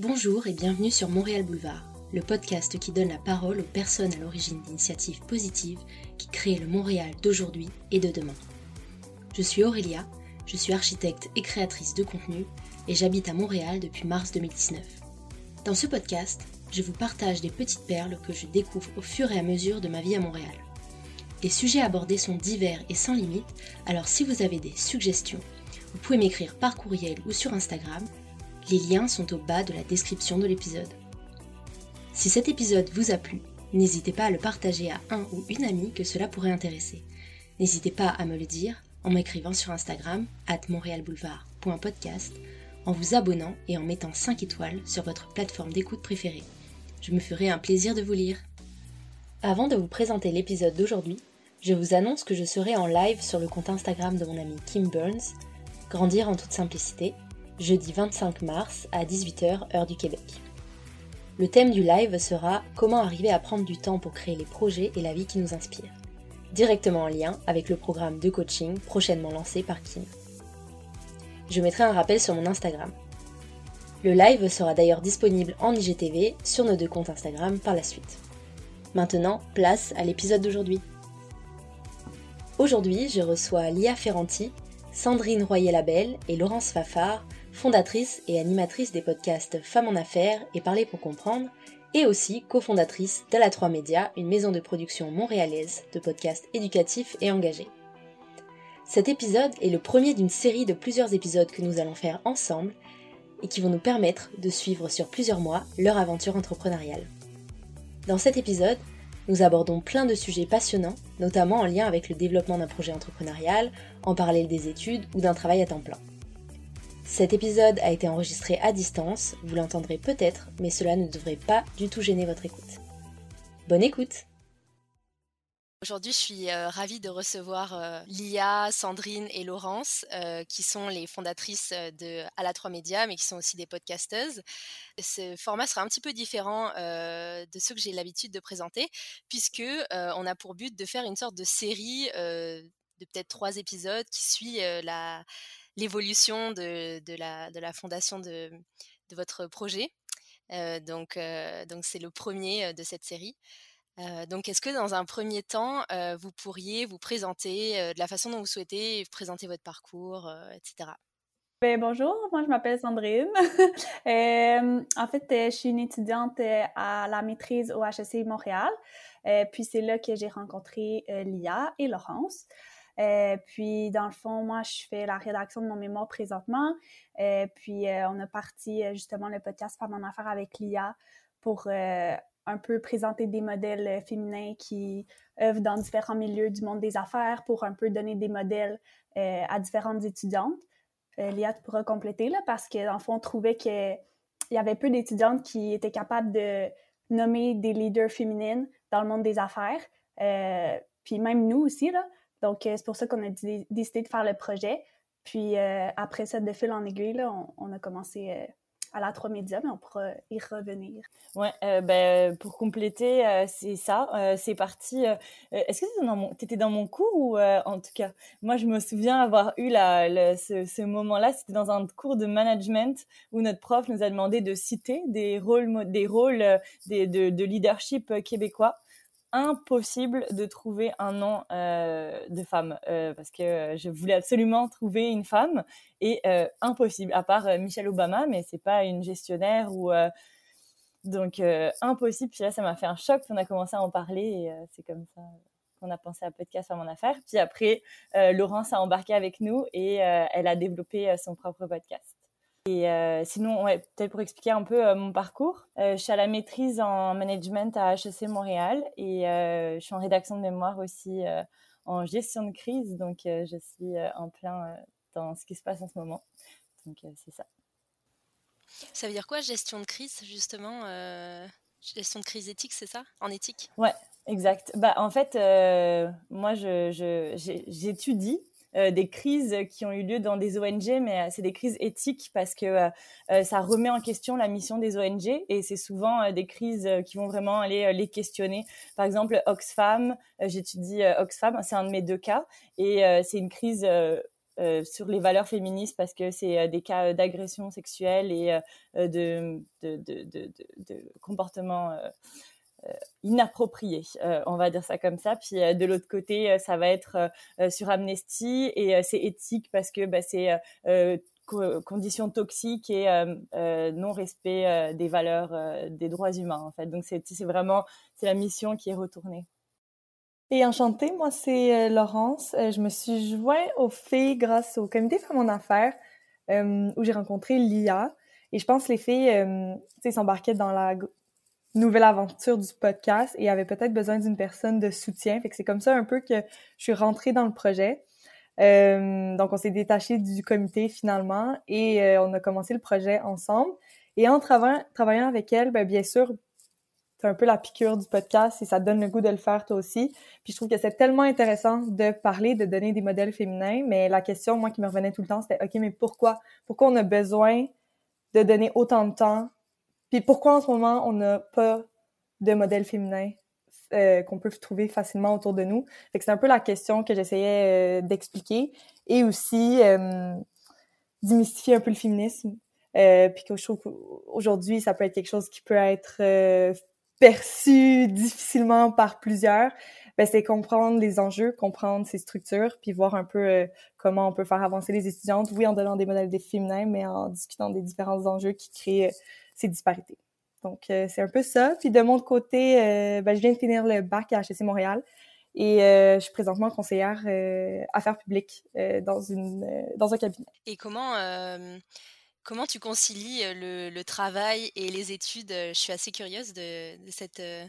Bonjour et bienvenue sur Montréal Boulevard, le podcast qui donne la parole aux personnes à l'origine d'initiatives positives qui créent le Montréal d'aujourd'hui et de demain. Je suis Aurélia, je suis architecte et créatrice de contenu et j'habite à Montréal depuis mars 2019. Dans ce podcast, je vous partage des petites perles que je découvre au fur et à mesure de ma vie à Montréal. Les sujets abordés sont divers et sans limite, alors si vous avez des suggestions, vous pouvez m'écrire par courriel ou sur Instagram. Les liens sont au bas de la description de l'épisode. Si cet épisode vous a plu, n'hésitez pas à le partager à un ou une amie que cela pourrait intéresser. N'hésitez pas à me le dire en m'écrivant sur Instagram at montrealboulevard.podcast, en vous abonnant et en mettant 5 étoiles sur votre plateforme d'écoute préférée. Je me ferai un plaisir de vous lire. Avant de vous présenter l'épisode d'aujourd'hui, je vous annonce que je serai en live sur le compte Instagram de mon ami Kim Burns, Grandir en toute simplicité, jeudi 25 mars à 18h heure du Québec. Le thème du live sera Comment arriver à prendre du temps pour créer les projets et la vie qui nous inspire, directement en lien avec le programme de coaching prochainement lancé par Kim. Je mettrai un rappel sur mon Instagram. Le live sera d'ailleurs disponible en IGTV sur nos deux comptes Instagram par la suite. Maintenant, place à l'épisode d'aujourd'hui. Aujourd'hui, je reçois Lia Ferranti, Sandrine Royer-Labelle et Laurence Fafard, fondatrice et animatrice des podcasts Femmes en Affaires et Parler pour comprendre, et aussi cofondatrice d'Ala 3 Média, une maison de production montréalaise de podcasts éducatifs et engagés. Cet épisode est le premier d'une série de plusieurs épisodes que nous allons faire ensemble et qui vont nous permettre de suivre sur plusieurs mois leur aventure entrepreneuriale. Dans cet épisode, nous abordons plein de sujets passionnants, notamment en lien avec le développement d'un projet entrepreneurial, en parallèle des études ou d'un travail à temps plein. Cet épisode a été enregistré à distance, vous l'entendrez peut-être, mais cela ne devrait pas du tout gêner votre écoute. Bonne écoute Aujourd'hui, je suis euh, ravie de recevoir euh, Lia, Sandrine et Laurence, euh, qui sont les fondatrices de À la 3 Média, mais qui sont aussi des podcasteuses. Ce format sera un petit peu différent de ceux que j'ai l'habitude de présenter, puisque on a pour but de faire une sorte de série de peut-être trois épisodes qui suit la l'évolution de, la, fondation de, votre projet. donc, donc c'est le premier de cette série donc, est-ce que dans un premier temps, vous pourriez vous présenter de la façon dont vous souhaitez présenter votre parcours, etc. Ben, bonjour, moi je m'appelle Sandrine. en fait, je suis une étudiante à la maîtrise au HEC Montréal. puis c'est là que j'ai rencontré Lia et Laurence. Puis dans le fond, moi je fais la rédaction de mon mémoire présentement. puis on a parti justement le podcast Femme en affaires avec Lia pour un peu présenter des modèles euh, féminins qui œuvrent dans différents milieux du monde des affaires pour un peu donner des modèles euh, à différentes étudiantes. Euh, Léa, tu pourras compléter là, parce que fond, on trouvait qu'il y avait peu d'étudiantes qui étaient capables de nommer des leaders féminines dans le monde des affaires. puis même nous aussi, là. Donc, c'est pour ça qu'on a décidé de faire le projet. Puis après ça, de fil en aiguille, là, on, a commencé à la 3 médias, mais on pourra y revenir. Ouais, euh, ben, pour compléter, euh, c'est ça. Euh, c'est parti. Est-ce que tu étais dans mon cours ou en tout cas, moi je me souviens avoir eu la, ce, moment-là. C'était dans un cours de management où notre prof nous a demandé de citer des rôles, des rôles de leadership québécois impossible de trouver un nom euh, de femme euh, parce que je voulais absolument trouver une femme et euh, impossible à part Michelle Obama mais c'est pas une gestionnaire ou donc impossible. Puis là ça m'a fait un choc. Puis on a commencé à en parler et c'est comme ça qu'on a pensé à podcast à mon affaire puis après Laurence a embarqué avec nous et elle a développé son propre podcast et euh, sinon, ouais, peut-être pour expliquer un peu euh, mon parcours, euh, je suis à la maîtrise en management à HEC Montréal et je suis en rédaction de mémoire aussi en gestion de crise. Donc, je suis en plein dans ce qui se passe en ce moment. Donc, c'est ça. Ça veut dire quoi, gestion de crise, justement Gestion de crise éthique, c'est ça? En éthique? Ouais, exact. Bah, en fait, moi, j'étudie je, euh, des crises qui ont eu lieu dans des ONG, mais euh, c'est des crises éthiques parce que euh, ça remet en question la mission des ONG et c'est souvent des crises qui vont vraiment aller les questionner. Par exemple, Oxfam, j'étudie Oxfam, c'est un de mes deux cas et c'est une crise sur les valeurs féministes parce que c'est des cas d'agression sexuelle et de, de, de, de comportements inappropriés, on va dire ça comme ça. Puis de l'autre côté, ça va être sur Amnesty et c'est éthique parce que bah, c'est conditions toxiques et non-respect des valeurs des droits humains en fait. Donc c'est vraiment la mission qui est retournée. Et enchantée, moi c'est euh, Laurence. Euh, je me suis joint aux filles grâce au comité Femmes en Affaires euh, où j'ai rencontré Lia. Et je pense que les filles euh, s'embarquaient dans la nouvelle aventure du podcast et avaient peut-être besoin d'une personne de soutien. Fait que c'est comme ça un peu que je suis rentrée dans le projet. donc on s'est détaché du comité finalement et on a commencé le projet ensemble. Et en travaillant avec elle, ben, bien sûr, c'est un peu la piqûre du podcast et ça donne le goût de le faire toi aussi. Puis je trouve que c'est tellement intéressant de parler, de donner des modèles féminins, mais la question, moi, qui me revenait tout le temps, c'était, OK, mais pourquoi? Pourquoi on a besoin de donner autant de temps? Puis pourquoi en ce moment, on n'a pas de modèles féminins euh, qu'on peut trouver facilement autour de nous? C'est un peu la question que j'essayais euh, d'expliquer et aussi euh, démystifier un peu le féminisme. Euh, puis que je trouve qu'aujourd'hui, ça peut être quelque chose qui peut être perçu difficilement par plusieurs, ben, c'est comprendre les enjeux, comprendre ces structures, puis voir un peu euh, comment on peut faire avancer les étudiantes, oui, en donnant des modèles des féminins, mais en discutant des différents enjeux qui créent euh, ces disparités. Donc, euh, c'est un peu ça. Puis de mon côté, ben, je viens de finir le bac à HEC Montréal et je suis présentement conseillère affaires publiques dans, une, dans un cabinet. Et comment Comment tu concilies le, travail et les études Je suis assez curieuse de, cette, de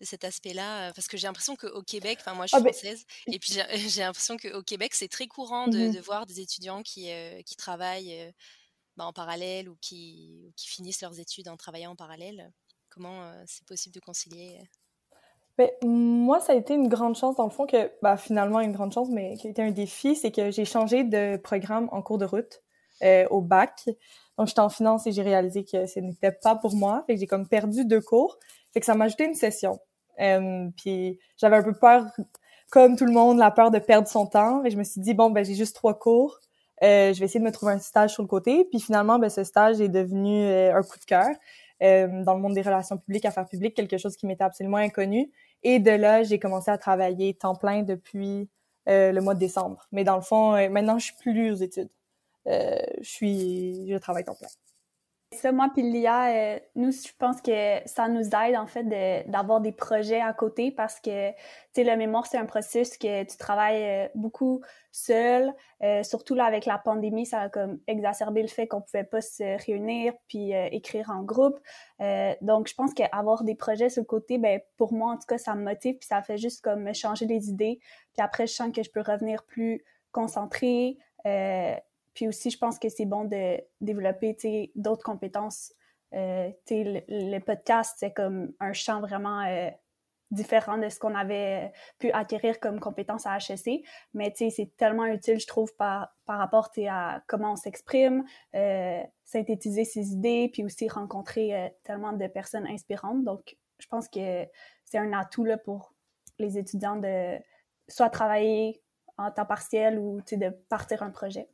cet aspect-là, parce que j'ai l'impression qu'au Québec, enfin moi je suis ah, ben, française, et puis j'ai l'impression qu'au Québec c'est très courant de, mmh voir des étudiants qui, qui travaillent bah, en parallèle ou qui, qui, finissent leurs études en travaillant en parallèle. Comment c'est possible de concilier ben, moi, ça a été une grande chance, dans le fond, que bah, finalement une grande chance, mais qui a été un défi, c'est que j'ai changé de programme en cours de route. Euh, au bac. Donc, j'étais en finance et j'ai réalisé que ce n'était pas pour moi. Fait que j'ai comme perdu deux cours. Fait que ça m'a ajouté une session. Euh, puis j'avais un peu peur, comme tout le monde, la peur de perdre son temps. Et je me suis dit, bon, ben j'ai juste trois cours. Euh, je vais essayer de me trouver un stage sur le côté. Puis finalement, ben, ce stage est devenu euh, un coup de cœur euh, dans le monde des relations publiques, affaires publiques, quelque chose qui m'était absolument inconnu. Et de là, j'ai commencé à travailler temps plein depuis le mois de décembre. Mais dans le fond, maintenant, je suis plus aux études. Euh, je suis, je travaille temps plein. Ça, moi puis Lia, euh, nous, je pense que ça nous aide en fait d'avoir des projets à côté parce que, tu sais, le mémoire, c'est un processus que tu travailles euh, beaucoup seul. surtout là, avec la pandémie, ça a comme exacerbé le fait qu'on pouvait pas se réunir puis écrire en groupe. donc, je pense qu'avoir des projets sur le côté, ben pour moi, en tout cas, ça me motive puis ça fait juste comme me changer les idées. Puis après, je sens que je peux revenir plus concentrée. Puis aussi, je pense que c'est bon de développer d'autres compétences. Euh, le, podcast, c'est comme un champ vraiment euh, différent de ce qu'on avait pu acquérir comme compétences à HEC. Mais c'est tellement utile, je trouve, par, rapport à comment on s'exprime, euh, synthétiser ses idées, puis aussi rencontrer tellement de personnes inspirantes. Donc, je pense que c'est un atout là, pour les étudiants de soit travailler en temps partiel ou de partir un projet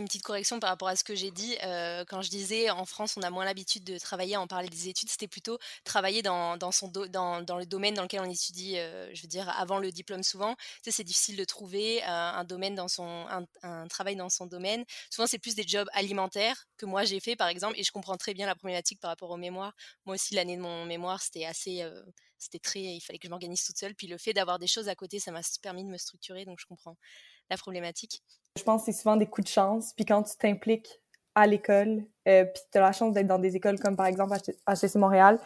une petite correction par rapport à ce que j'ai dit. Euh, quand je disais en France, on a moins l'habitude de travailler, en parler des études, c'était plutôt travailler dans, dans son dans, dans, le domaine dans lequel on étudie, euh, je veux dire, avant le diplôme souvent. Tu c'est difficile de trouver euh, un domaine dans son, un, travail dans son domaine. Souvent, c'est plus des jobs alimentaires que moi j'ai fait, par exemple, et je comprends très bien la problématique par rapport au mémoire. Moi aussi, l'année de mon mémoire, c'était assez c'était très, il fallait que je m'organise toute seule. Puis le fait d'avoir des choses à côté, ça m'a permis de me structurer, donc je comprends la problématique. Je pense que c'est souvent des coups de chance. Puis quand tu t'impliques à l'école, euh, puis tu as la chance d'être dans des écoles comme par exemple HEC Montréal,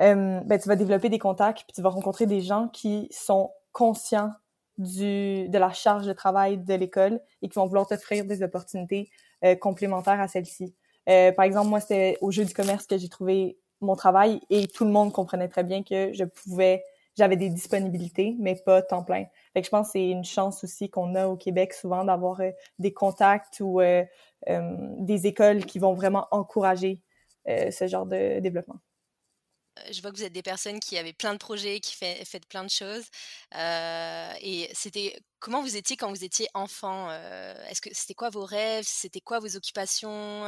euh, ben, tu vas développer des contacts, puis tu vas rencontrer des gens qui sont conscients du, de la charge de travail de l'école et qui vont vouloir t'offrir des opportunités euh, complémentaires à celle-ci. Euh, par exemple, moi, c'était au jeu du commerce que j'ai trouvé mon travail et tout le monde comprenait très bien que je pouvais, j'avais des disponibilités, mais pas temps plein. Fait je pense que c'est une chance aussi qu'on a au Québec souvent d'avoir euh, des contacts ou euh, euh, des écoles qui vont vraiment encourager ce genre de développement. je vois que vous êtes des personnes qui avaient plein de projets, qui fait, faites plein de choses. et c'était comment vous étiez quand vous étiez enfant Est-ce que c'était quoi vos rêves? C'était quoi vos occupations?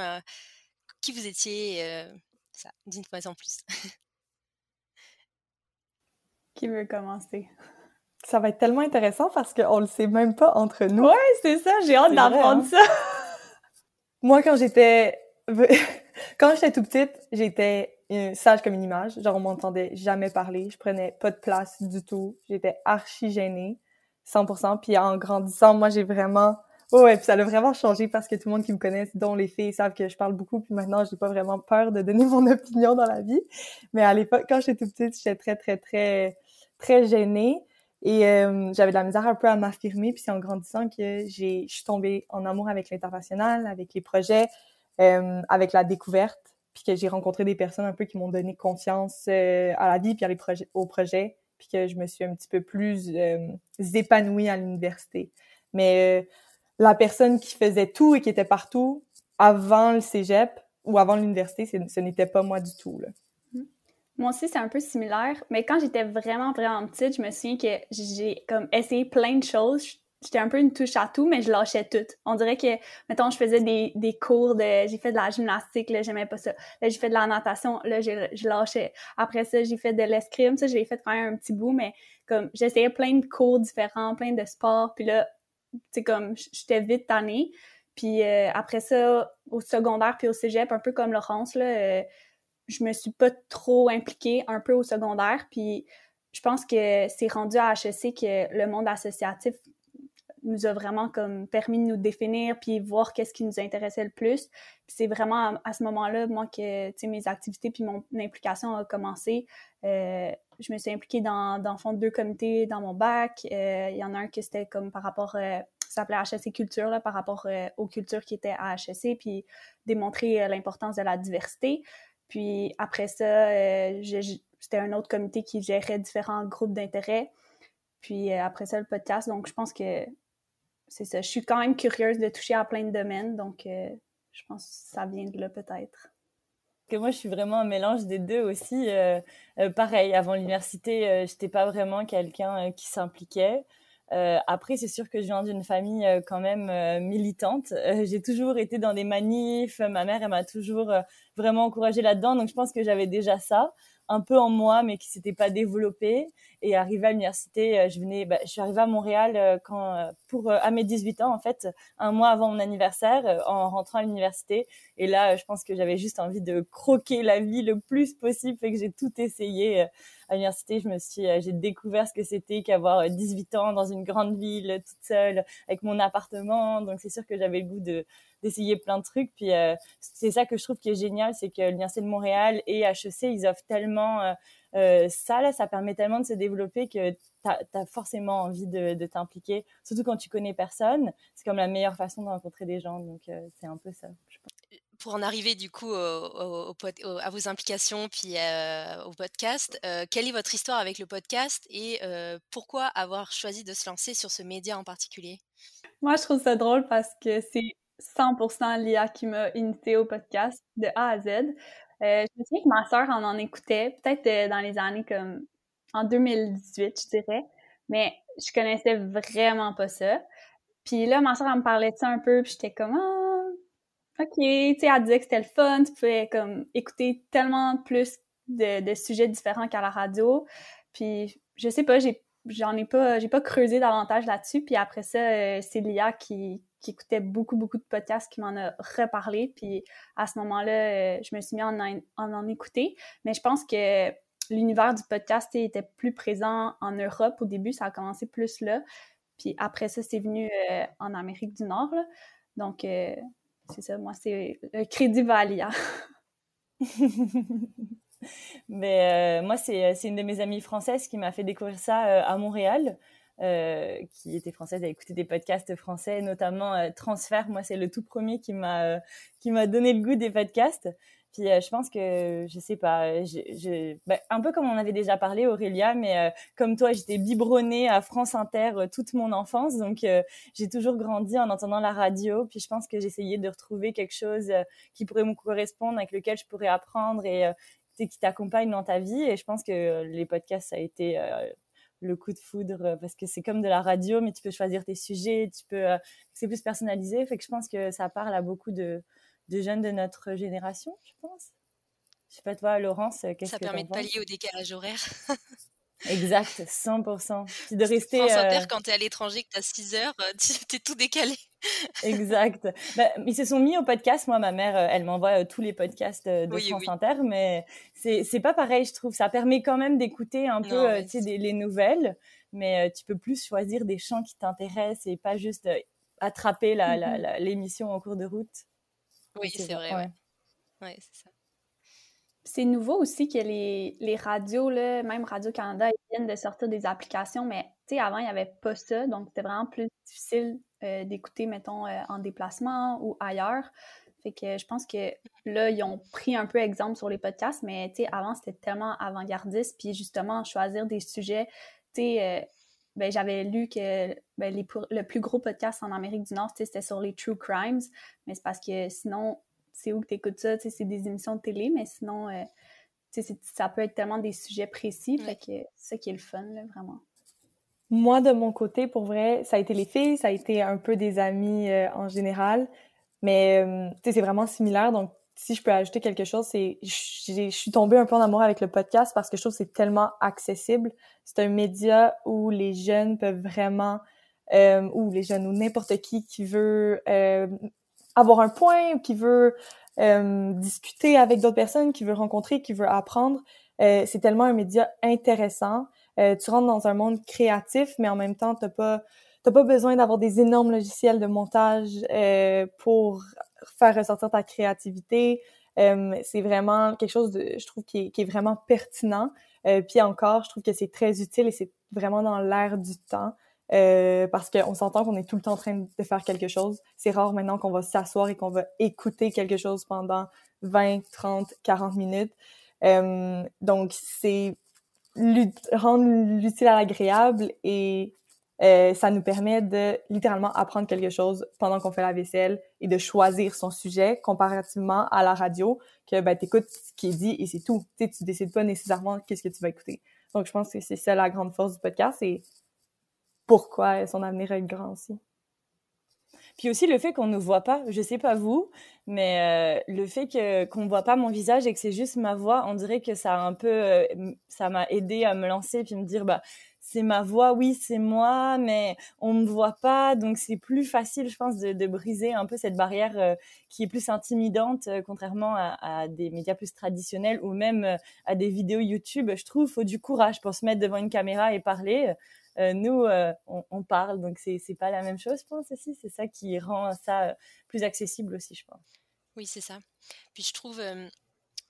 Qui vous étiez Ça, dites-moi en plus. qui veut commencer Ça va être tellement intéressant parce qu'on le sait même pas entre nous. Ouais, c'est ça. J'ai hâte d'apprendre hein? ça. Moi, quand j'étais quand j'étais tout petite, j'étais sage comme une image. Genre, on m'entendait jamais parler. Je prenais pas de place du tout. J'étais archi gênée, 100%. Puis en grandissant, moi, j'ai vraiment... Oh ouais, puis ça a vraiment changé parce que tout le monde qui me connaît, dont les filles, savent que je parle beaucoup. Puis maintenant, j'ai pas vraiment peur de donner mon opinion dans la vie. Mais à l'époque, quand j'étais tout petite, j'étais très, très, très, très gênée. Et euh, j'avais de la misère un peu à m'affirmer. Puis c'est en grandissant que j'ai, je suis tombée en amour avec l'international, avec les projets, euh, avec la découverte puis que j'ai rencontré des personnes un peu qui m'ont donné confiance euh, à la vie puis à les projets, au projet, puis que je me suis un petit peu plus épanouie à l'université. Mais la personne qui faisait tout et qui était partout avant le cégep ou avant l'université, ce n'était pas moi du tout. Là. Moi aussi, c'est un peu similaire, mais quand j'étais vraiment, vraiment petite, je me souviens que j'ai comme essayé plein de choses j'étais un peu une touche à tout, mais je lâchais tout. On dirait que, mettons, je faisais des, des cours de, j'ai fait de la gymnastique, là, j'aimais pas ça. Là, j'ai fait de la natation, là, je lâchais. Après ça, j'ai fait de l'escrime, ça, j'ai fait quand même un petit bout, mais comme, j'essayais plein de cours différents, plein de sports, puis là, tu comme, j'étais vite tannée. Puis euh, après ça, au secondaire puis au cégep, un peu comme Laurence, là, euh, je me suis pas trop impliquée un peu au secondaire, puis je pense que c'est rendu à HEC que le monde associatif nous a vraiment comme permis de nous définir puis voir qu'est-ce qui nous intéressait le plus. c'est vraiment à, ce moment-là, moi, que mes activités puis mon implication a commencé. Euh, je me suis impliquée dans, dans fond, deux comités dans mon bac. Euh, il y en a un qui c'était comme par rapport, euh, ça s'appelait HSC Culture, là, par rapport aux cultures qui étaient à HSC, puis démontrer l'importance de la diversité. Puis après ça, c'était un autre comité qui gérait différents groupes d'intérêt. Puis après ça, le podcast. Donc, je pense que c'est ça. Je suis quand même curieuse de toucher à plein de domaines, donc euh, je pense que ça vient de là peut-être. Que moi, je suis vraiment un mélange des deux aussi. Euh, euh, pareil, avant l'université, je n'étais pas vraiment quelqu'un qui s'impliquait. Après, c'est sûr que je viens d'une famille quand même militante. j'ai toujours été dans des manifs. Ma mère, elle m'a toujours vraiment encouragée là-dedans. Donc, je pense que j'avais déjà ça un peu en moi, mais qui s'était pas développé. Et arrivé à l'université, euh, je venais, bah, je suis arrivée à Montréal euh, quand, euh, pour à mes 18 ans en fait, un mois avant mon anniversaire, en rentrant à l'université. Et là, je pense que j'avais juste envie de croquer la vie le plus possible, et que j'ai tout essayé à l'université, je me suis, j'ai découvert ce que c'était qu'avoir 18 ans dans une grande ville, toute seule, avec mon appartement. Donc c'est sûr que j'avais le goût de d'essayer plein de trucs. Puis euh, c'est ça que je trouve qui est génial, c'est que l'Université de Montréal et HEC, ils offrent tellement euh, euh, ça, là, ça permet tellement de se développer que tu as, forcément envie de, de t'impliquer, surtout quand tu connais personne. C'est comme la meilleure façon de rencontrer des gens, donc c'est un peu ça, je pense pour en arriver du coup à vos implications puis au podcast, quelle est votre histoire avec le podcast et pourquoi avoir choisi de se lancer sur ce média en particulier? Moi, je trouve ça drôle parce que c'est 100% Lia qui m'a initié au podcast de A à Z. Euh, je me souviens que ma sœur en en écoutait, peut-être euh, dans les années comme en 2018, je dirais, mais je connaissais vraiment pas ça. Puis là, ma sœur, elle me parlait de ça un peu, puis j'étais comme, ah, ok, tu sais, elle disait que c'était le fun, tu pouvais comme écouter tellement plus de, de sujets différents qu'à la radio. Puis je sais pas, j'en ai pas j'ai pas creusé davantage là-dessus puis après ça euh, c'est Lia qui, qui écoutait beaucoup, beaucoup de podcasts, qui m'en a reparlé. Puis à ce moment-là, euh, je me suis mis en en, en écouter. Mais je pense que l'univers du podcast était plus présent en Europe au début. Ça a commencé plus là. Puis après ça, c'est venu euh, en Amérique du Nord. Donc, euh, c'est ça. Moi, c'est le crédit Valia. Mais moi, c'est une de mes amies françaises qui m'a fait découvrir ça à Montréal. Euh, qui était française, a écouté des podcasts français, notamment euh, Transfert. Moi, c'est le tout premier euh, qui m'a donné le goût des podcasts. Puis je pense que je sais pas, je, bah, un peu comme on avait déjà parlé Aurélia, mais comme toi, j'étais biberonnée à France Inter toute mon enfance, donc j'ai toujours grandi en entendant la radio. Puis je pense que j'essayais de retrouver quelque chose qui pourrait me correspondre, avec lequel je pourrais apprendre et qui t'accompagnent dans ta vie. Et je pense que les podcasts, ça a été le coup de foudre parce que c'est comme de la radio, mais tu peux choisir tes sujets, tu peux, c'est plus personnalisé. Fait que je pense que ça parle à beaucoup de, de jeunes de notre génération, je pense. Je sais pas toi, Laurence, qu'est-ce que Ça permet de pallier au décalage horaire. Exact, 100%. Puis de rester. France Inter, quand tu es à l'étranger, que tu as 6 heures, tu es tout décalé. exact. Bah, ils se sont mis au podcast. Moi, ma mère, elle m'envoie tous les podcasts de France Inter, mais c'est pas pareil, je trouve. Ça permet quand même d'écouter un peu les nouvelles, mais tu peux plus choisir des chants qui t'intéressent et pas juste attraper mmh l'émission en cours de route. Oui, c'est vrai. Ouais, ouais c'est ça. C'est nouveau aussi que les, les radios, là, même Radio-Canada, ils viennent de sortir des applications, mais avant, il n'y avait pas ça, donc c'était vraiment plus difficile euh, d'écouter, mettons, euh, en déplacement ou ailleurs. Fait que je pense que là, ils ont pris un peu exemple sur les podcasts, mais avant, c'était tellement avant-gardiste, puis justement, choisir des sujets, tu sais, euh, ben, j'avais lu que ben, les, le plus gros podcast en Amérique du Nord, c'était sur les true crimes, mais c'est parce que sinon, c'est où que tu écoutes ça, c'est des émissions de télé, mais sinon, euh, ça peut être tellement des sujets précis, fait que c'est ça qui est le fun, là, vraiment. Moi, de mon côté, pour vrai, ça a été les filles, ça a été un peu des amis euh, en général, mais euh, c'est vraiment similaire, donc si je peux ajouter quelque chose, c'est je suis tombée un peu en amour avec le podcast parce que je trouve que c'est tellement accessible. C'est un média où les jeunes peuvent vraiment, ou les jeunes ou n'importe qui qui veut avoir un point, qui veut euh, discuter avec d'autres personnes, qui veut rencontrer, qui veut apprendre. Euh, c'est tellement un média intéressant. Euh, tu rentres dans un monde créatif, mais en même temps, t'as pas t'as pas besoin d'avoir des énormes logiciels de montage pour faire ressortir ta créativité. c'est vraiment quelque chose de, je trouve, qui est, vraiment pertinent. puis encore, je trouve que c'est très utile et c'est vraiment dans l'air du temps. Euh, parce qu'on s'entend qu'on est tout le temps en train de faire quelque chose. C'est rare maintenant qu'on va s'asseoir et qu'on va écouter quelque chose pendant 20, 30, 40 minutes. Euh, donc, c'est rendre l'utile à l'agréable et euh, ça nous permet de littéralement apprendre quelque chose pendant qu'on fait la vaisselle et de choisir son sujet comparativement à la radio que ben, tu écoutes ce qui est dit et c'est tout. Tu tu décides pas nécessairement qu'est-ce que tu vas écouter. Donc, je pense que c'est ça la grande force du podcast. Et pourquoi son avenir est grand aussi. Puis aussi le fait qu'on ne voit pas, je sais pas vous, mais euh, le fait que qu'on voit pas mon visage et que c'est juste ma voix, on dirait que ça a un peu, euh, ça m'a aidé à me lancer puis me dire bah c'est ma voix, oui c'est moi, mais on me voit pas, donc c'est plus facile, je pense, de, briser un peu cette barrière euh, qui est plus intimidante, contrairement à, des médias plus traditionnels ou même à des vidéos YouTube. Je trouve faut du courage pour se mettre devant une caméra et parler. Euh, nous, euh, on, parle, donc c'est c'est pas la même chose, je pense aussi. C'est ça qui rend ça euh, plus accessible aussi, je pense. Oui, c'est ça. Puis je trouve,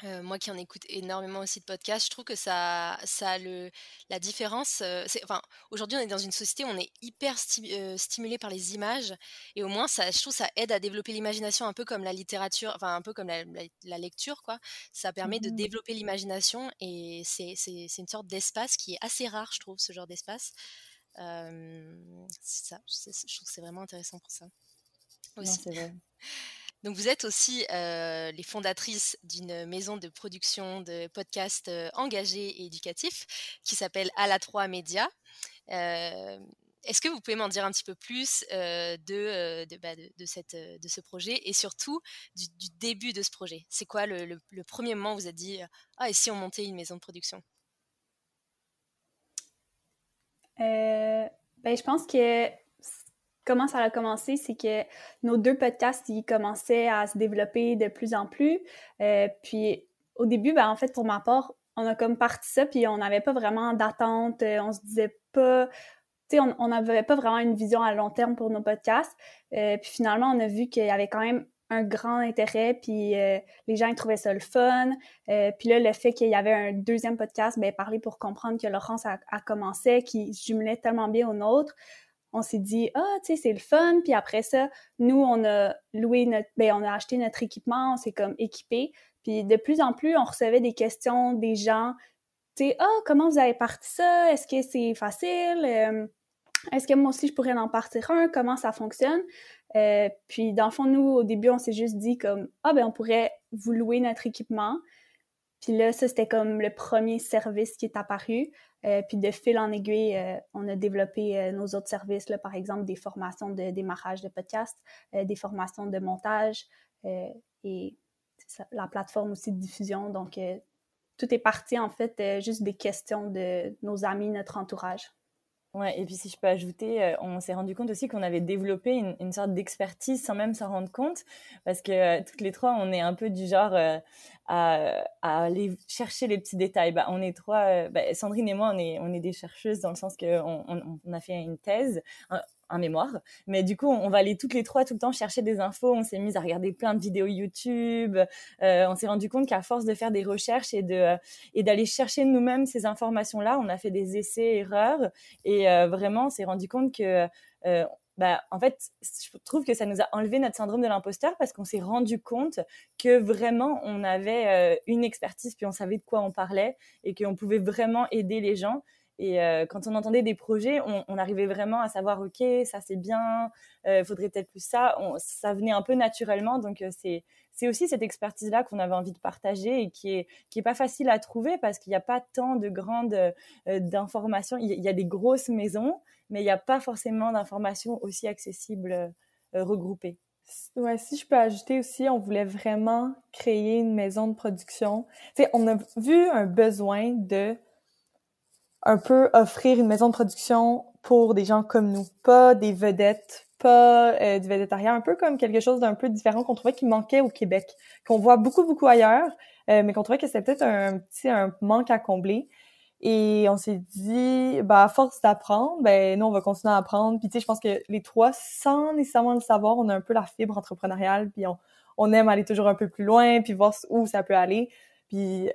moi qui en écoute énormément aussi de podcasts, je trouve que ça, ça a le, la différence. enfin, aujourd'hui, on est dans une société où on est hyper stimulé par les images, et au moins, ça, je trouve, ça aide à développer l'imagination, un peu comme la littérature, enfin un peu comme la, lecture, quoi. Ça permet de mmh développer l'imagination, et c'est une sorte d'espace qui est assez rare, je trouve, ce genre d'espace ça, je trouve que c'est vraiment intéressant pour ça. Aussi. Donc vous êtes aussi les fondatrices d'une maison de production de podcasts engagés et éducatifs qui s'appelle À la 3 Média. Est-ce que vous pouvez m'en dire un petit peu plus de, bah, de, de, cette, de ce projet et surtout du, début de ce projet? C'est quoi le, le, premier moment où vous avez dit Ah, et si on montait une maison de production? Euh, ben, je pense que comment ça a commencé, c'est que nos deux podcasts, ils commençaient à se développer de plus en plus. Euh, puis au début, ben, en fait, pour ma part, on a comme parti ça, puis on n'avait pas vraiment d'attente, euh, on se disait pas, tu sais, on n'avait pas vraiment une vision à long terme pour nos podcasts. puis finalement, on a vu qu'il y avait quand même un grand intérêt, puis euh, les gens ils trouvaient ça le fun. Euh, puis là, le fait qu'il y avait un deuxième podcast, ben, parler pour comprendre que Laurence a, commencé, qui jumelait tellement bien au nôtre, on s'est dit, ah, tu sais, c'est le fun. Puis après ça, nous, on a loué notre, ben, on a acheté notre équipement, on s'est comme équipé. Puis de plus en plus, on recevait des questions des gens, tu sais, ah, comment vous avez parti ça? Est-ce que c'est facile? Euh, est-ce que moi aussi je pourrais en partir un? Comment ça fonctionne? Euh, puis dans le fond, nous, au début, on s'est juste dit comme Ah ben on pourrait vous louer notre équipement. Puis là, ça, c'était comme le premier service qui est apparu. Euh, puis de fil en aiguille, euh, on a développé euh, nos autres services, là, par exemple des formations de démarrage de podcast, des formations de montage et la plateforme aussi de diffusion. Donc, tout est parti en fait juste des questions de nos amis, notre entourage. Ouais, et puis si je peux ajouter, euh, on s'est rendu compte aussi qu'on avait développé une, sorte d'expertise sans même s'en rendre compte, parce que euh, toutes les trois, on est un peu du genre euh, à, aller chercher les petits détails. Bah, on est trois, bah, Sandrine et moi, on est, on est des chercheuses dans le sens qu'on on, a fait une thèse, mémoire. Mais du coup, on va aller toutes les trois tout le temps chercher des infos. On s'est mis à regarder plein de vidéos YouTube. Euh, on s'est rendu compte qu'à force de faire des recherches et de euh, et d'aller chercher nous-mêmes ces informations-là, on a fait des essais erreurs et euh, vraiment, on s'est rendu compte que bah, en fait, je trouve que ça nous a enlevé notre syndrome de l'imposteur parce qu'on s'est rendu compte que vraiment on avait une expertise puis on savait de quoi on parlait et qu'on pouvait vraiment aider les gens et euh, quand on entendait des projets, on, arrivait vraiment à savoir, OK, ça c'est bien, euh, faudrait peut-être plus ça. ça venait un peu naturellement. Donc, euh, c'est, c'est aussi cette expertise-là qu'on avait envie de partager et qui est, qui est pas facile à trouver parce qu'il n'y a pas tant de grandes euh, d'informations. Il y, a des grosses maisons, mais il n'y a pas forcément d'informations aussi accessibles regroupées. Ouais, si je peux ajouter aussi, on voulait vraiment créer une maison de production. On a vu un besoin de un peu offrir une maison de production pour des gens comme nous, pas des vedettes, pas euh, du védétarien, un peu comme quelque chose d'un peu différent qu'on trouvait qui manquait au Québec, qu'on voit beaucoup beaucoup ailleurs, euh, mais qu'on trouvait que c'était peut-être un petit un manque à combler. Et on s'est dit, bah force d'apprendre, ben nous on va continuer à apprendre. Puis tu sais, je pense que les trois, sans nécessairement le savoir, on a un peu la fibre entrepreneuriale, puis on, on aime aller toujours un peu plus loin, puis voir où ça peut aller. Puis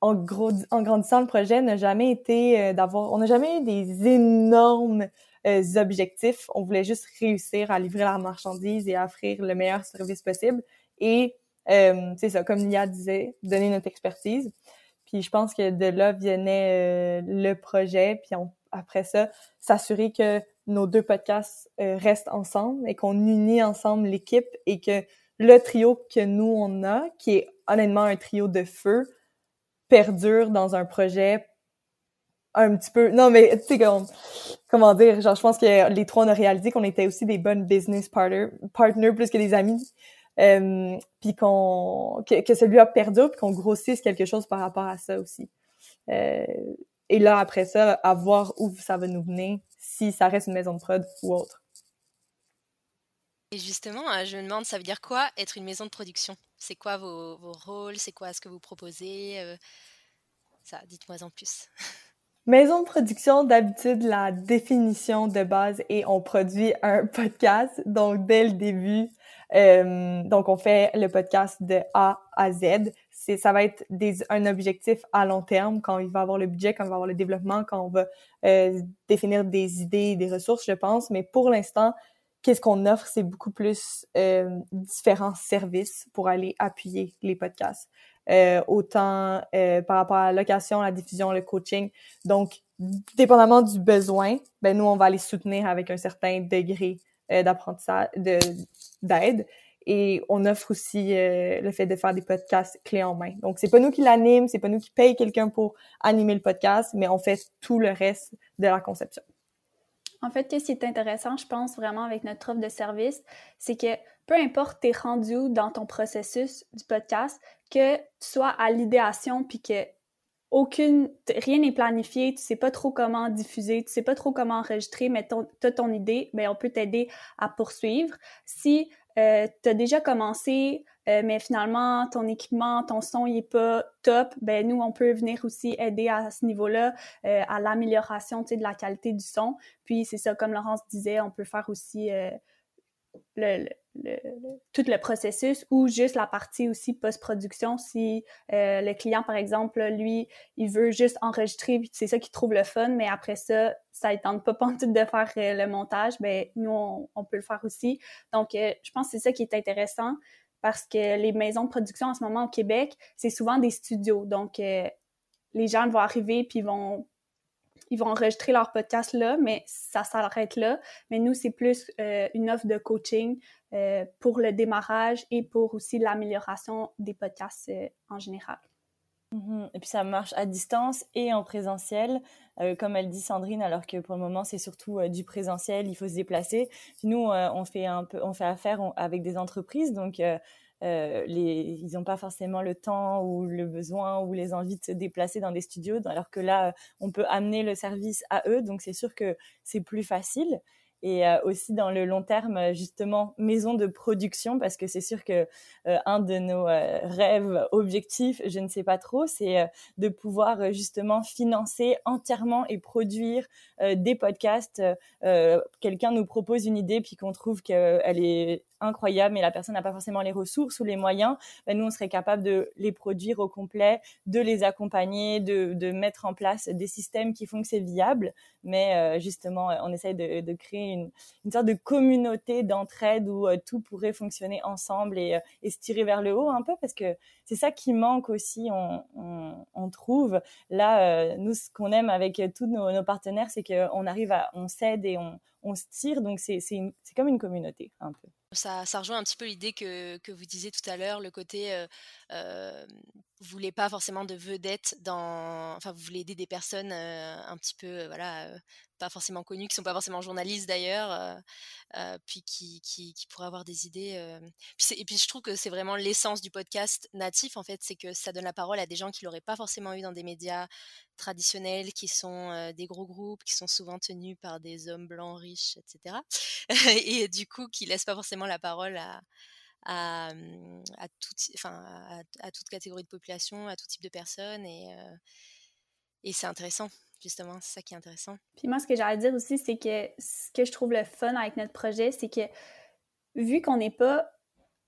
en, gros, en grandissant le projet n'a jamais été euh, d'avoir, on n'a jamais eu des énormes euh, objectifs. On voulait juste réussir à livrer la marchandise et offrir le meilleur service possible. Et euh, c'est ça, comme Lia disait, donner notre expertise. Puis je pense que de là venait le projet. Puis après ça, s'assurer que nos deux podcasts restent ensemble et qu'on unit ensemble l'équipe et que le trio que nous on a, qui est honnêtement un trio de feu, perdure dans un projet un petit peu. Non, mais tu sais, comment dire, genre, je pense que les trois, on a réalisé qu'on était aussi des bonnes business partners, plus que des amis. Euh, puis qu'on que, que celui-là perdure puis qu'on grossisse quelque chose par rapport à ça aussi. Euh, et là, après ça, à voir où ça va nous mener, si ça reste une maison de prod ou autre. Et justement, je me demande, ça veut dire quoi être une maison de production? C'est quoi vos, vos rôles? C'est quoi ce que vous proposez? Euh, Ça, dites-moi en plus. Maison de production, d'habitude, la définition de base est on produit un podcast. Donc, dès le début, euh, donc on fait le podcast de A à Z. Ça va être un objectif à long terme quand il va avoir le budget, quand il va avoir le développement, quand on va euh, définir des idées, des ressources, je pense. Mais pour l'instant, qu'est-ce qu'on offre, c'est beaucoup plus euh, différents services pour aller appuyer les podcasts. Euh, autant euh, par rapport à la location, la diffusion, le coaching. Donc, dépendamment du besoin, ben nous, on va les soutenir avec un certain degré d'apprentissage, de, d'aide. Et on offre aussi le fait de faire des podcasts clés en main. Donc, c'est pas nous qui l'anime, c'est pas nous qui paye quelqu'un pour animer le podcast, mais on fait tout le reste de la conception. En fait, ce qui est intéressant, je pense, vraiment avec notre offre de service, c'est que peu importe tes rendus dans ton processus du podcast, que tu sois à l'idéation puis que aucune, rien n'est planifié, tu sais pas trop comment diffuser, tu sais pas trop comment enregistrer, mais tu as ton idée, ben on peut t'aider à poursuivre. Si euh, tu as déjà commencé, euh, mais finalement, ton équipement, ton son, il est pas top, ben nous, on peut venir aussi aider à ce niveau-là, euh, à l'amélioration, de la qualité du son. Puis c'est ça, comme Laurence disait, on peut faire aussi le, tout le processus ou juste la partie aussi post-production. Si le client, par exemple, lui, il veut juste enregistrer, c'est ça qu'il trouve le fun, mais après ça, ça ne tente pas pantoute de faire le montage, ben nous, on, on, peut le faire aussi. Donc, je pense que c'est ça qui est intéressant parce que les maisons de production en ce moment au Québec, c'est souvent des studios. Donc, euh, les gens vont arriver puis vont ils vont enregistrer leur podcast là, mais ça s'arrête là. Mais nous, c'est plus euh, une offre de coaching euh, pour le démarrage et pour aussi l'amélioration des podcasts en général. Mhm. Et puis ça marche à distance et en présentiel, euh, comme elle dit Sandrine, alors que pour le moment c'est surtout euh, du présentiel, il faut se déplacer. Nous, euh, on fait un peu, on fait affaire avec des entreprises, donc ils n'ont pas forcément le temps ou le besoin ou les envies de se déplacer dans des studios, alors que là, on peut amener le service à eux, donc c'est sûr que c'est plus facile et euh, aussi dans le long terme justement maison de production parce que c'est sûr que euh, un de nos euh, rêves objectifs je ne sais pas trop c'est de pouvoir justement financer entièrement et produire des podcasts quelqu'un nous propose une idée puis qu'on trouve qu'elle est incroyable, mais la personne n'a pas forcément les ressources ou les moyens, ben nous, on serait capable de les produire au complet, de les accompagner, de, de mettre en place des systèmes qui font que c'est viable. Mais euh, justement, on essaye de, de créer une, une, sorte de communauté d'entraide où euh, tout pourrait fonctionner ensemble et, euh, et, se tirer vers le haut un peu, parce que c'est ça qui manque aussi, on, on, on trouve. Là, nous, ce qu'on aime avec tous nos, nos partenaires, c'est qu'on arrive à, on s'aide et on, on se tire, donc c'est comme une communauté un peu. Ça, rejoint un petit peu l'idée que, que, vous disiez tout à l'heure, le côté, euh, euh, vous voulez pas forcément de vedettes dans, enfin vous voulez aider des personnes euh, un petit peu, voilà, pas forcément connues, qui sont pas forcément journalistes d'ailleurs, puis qui, qui, pourraient avoir des idées. et puis je trouve que c'est vraiment l'essence du podcast natif en fait, c'est que ça donne la parole à des gens qui l'auraient pas forcément eu dans des médias traditionnels, qui sont des gros groupes, qui sont souvent tenus par des hommes blancs riches, etc. et du coup qui laissent pas forcément la parole à, à, mmh, à, toute catégorie de population, à tout type de personnes. Et c'est intéressant, justement. C'est ça qui est intéressant. Puis moi, ce que à dire aussi, c'est que ce que je trouve le fun avec notre projet, c'est que vu qu'on n'est pas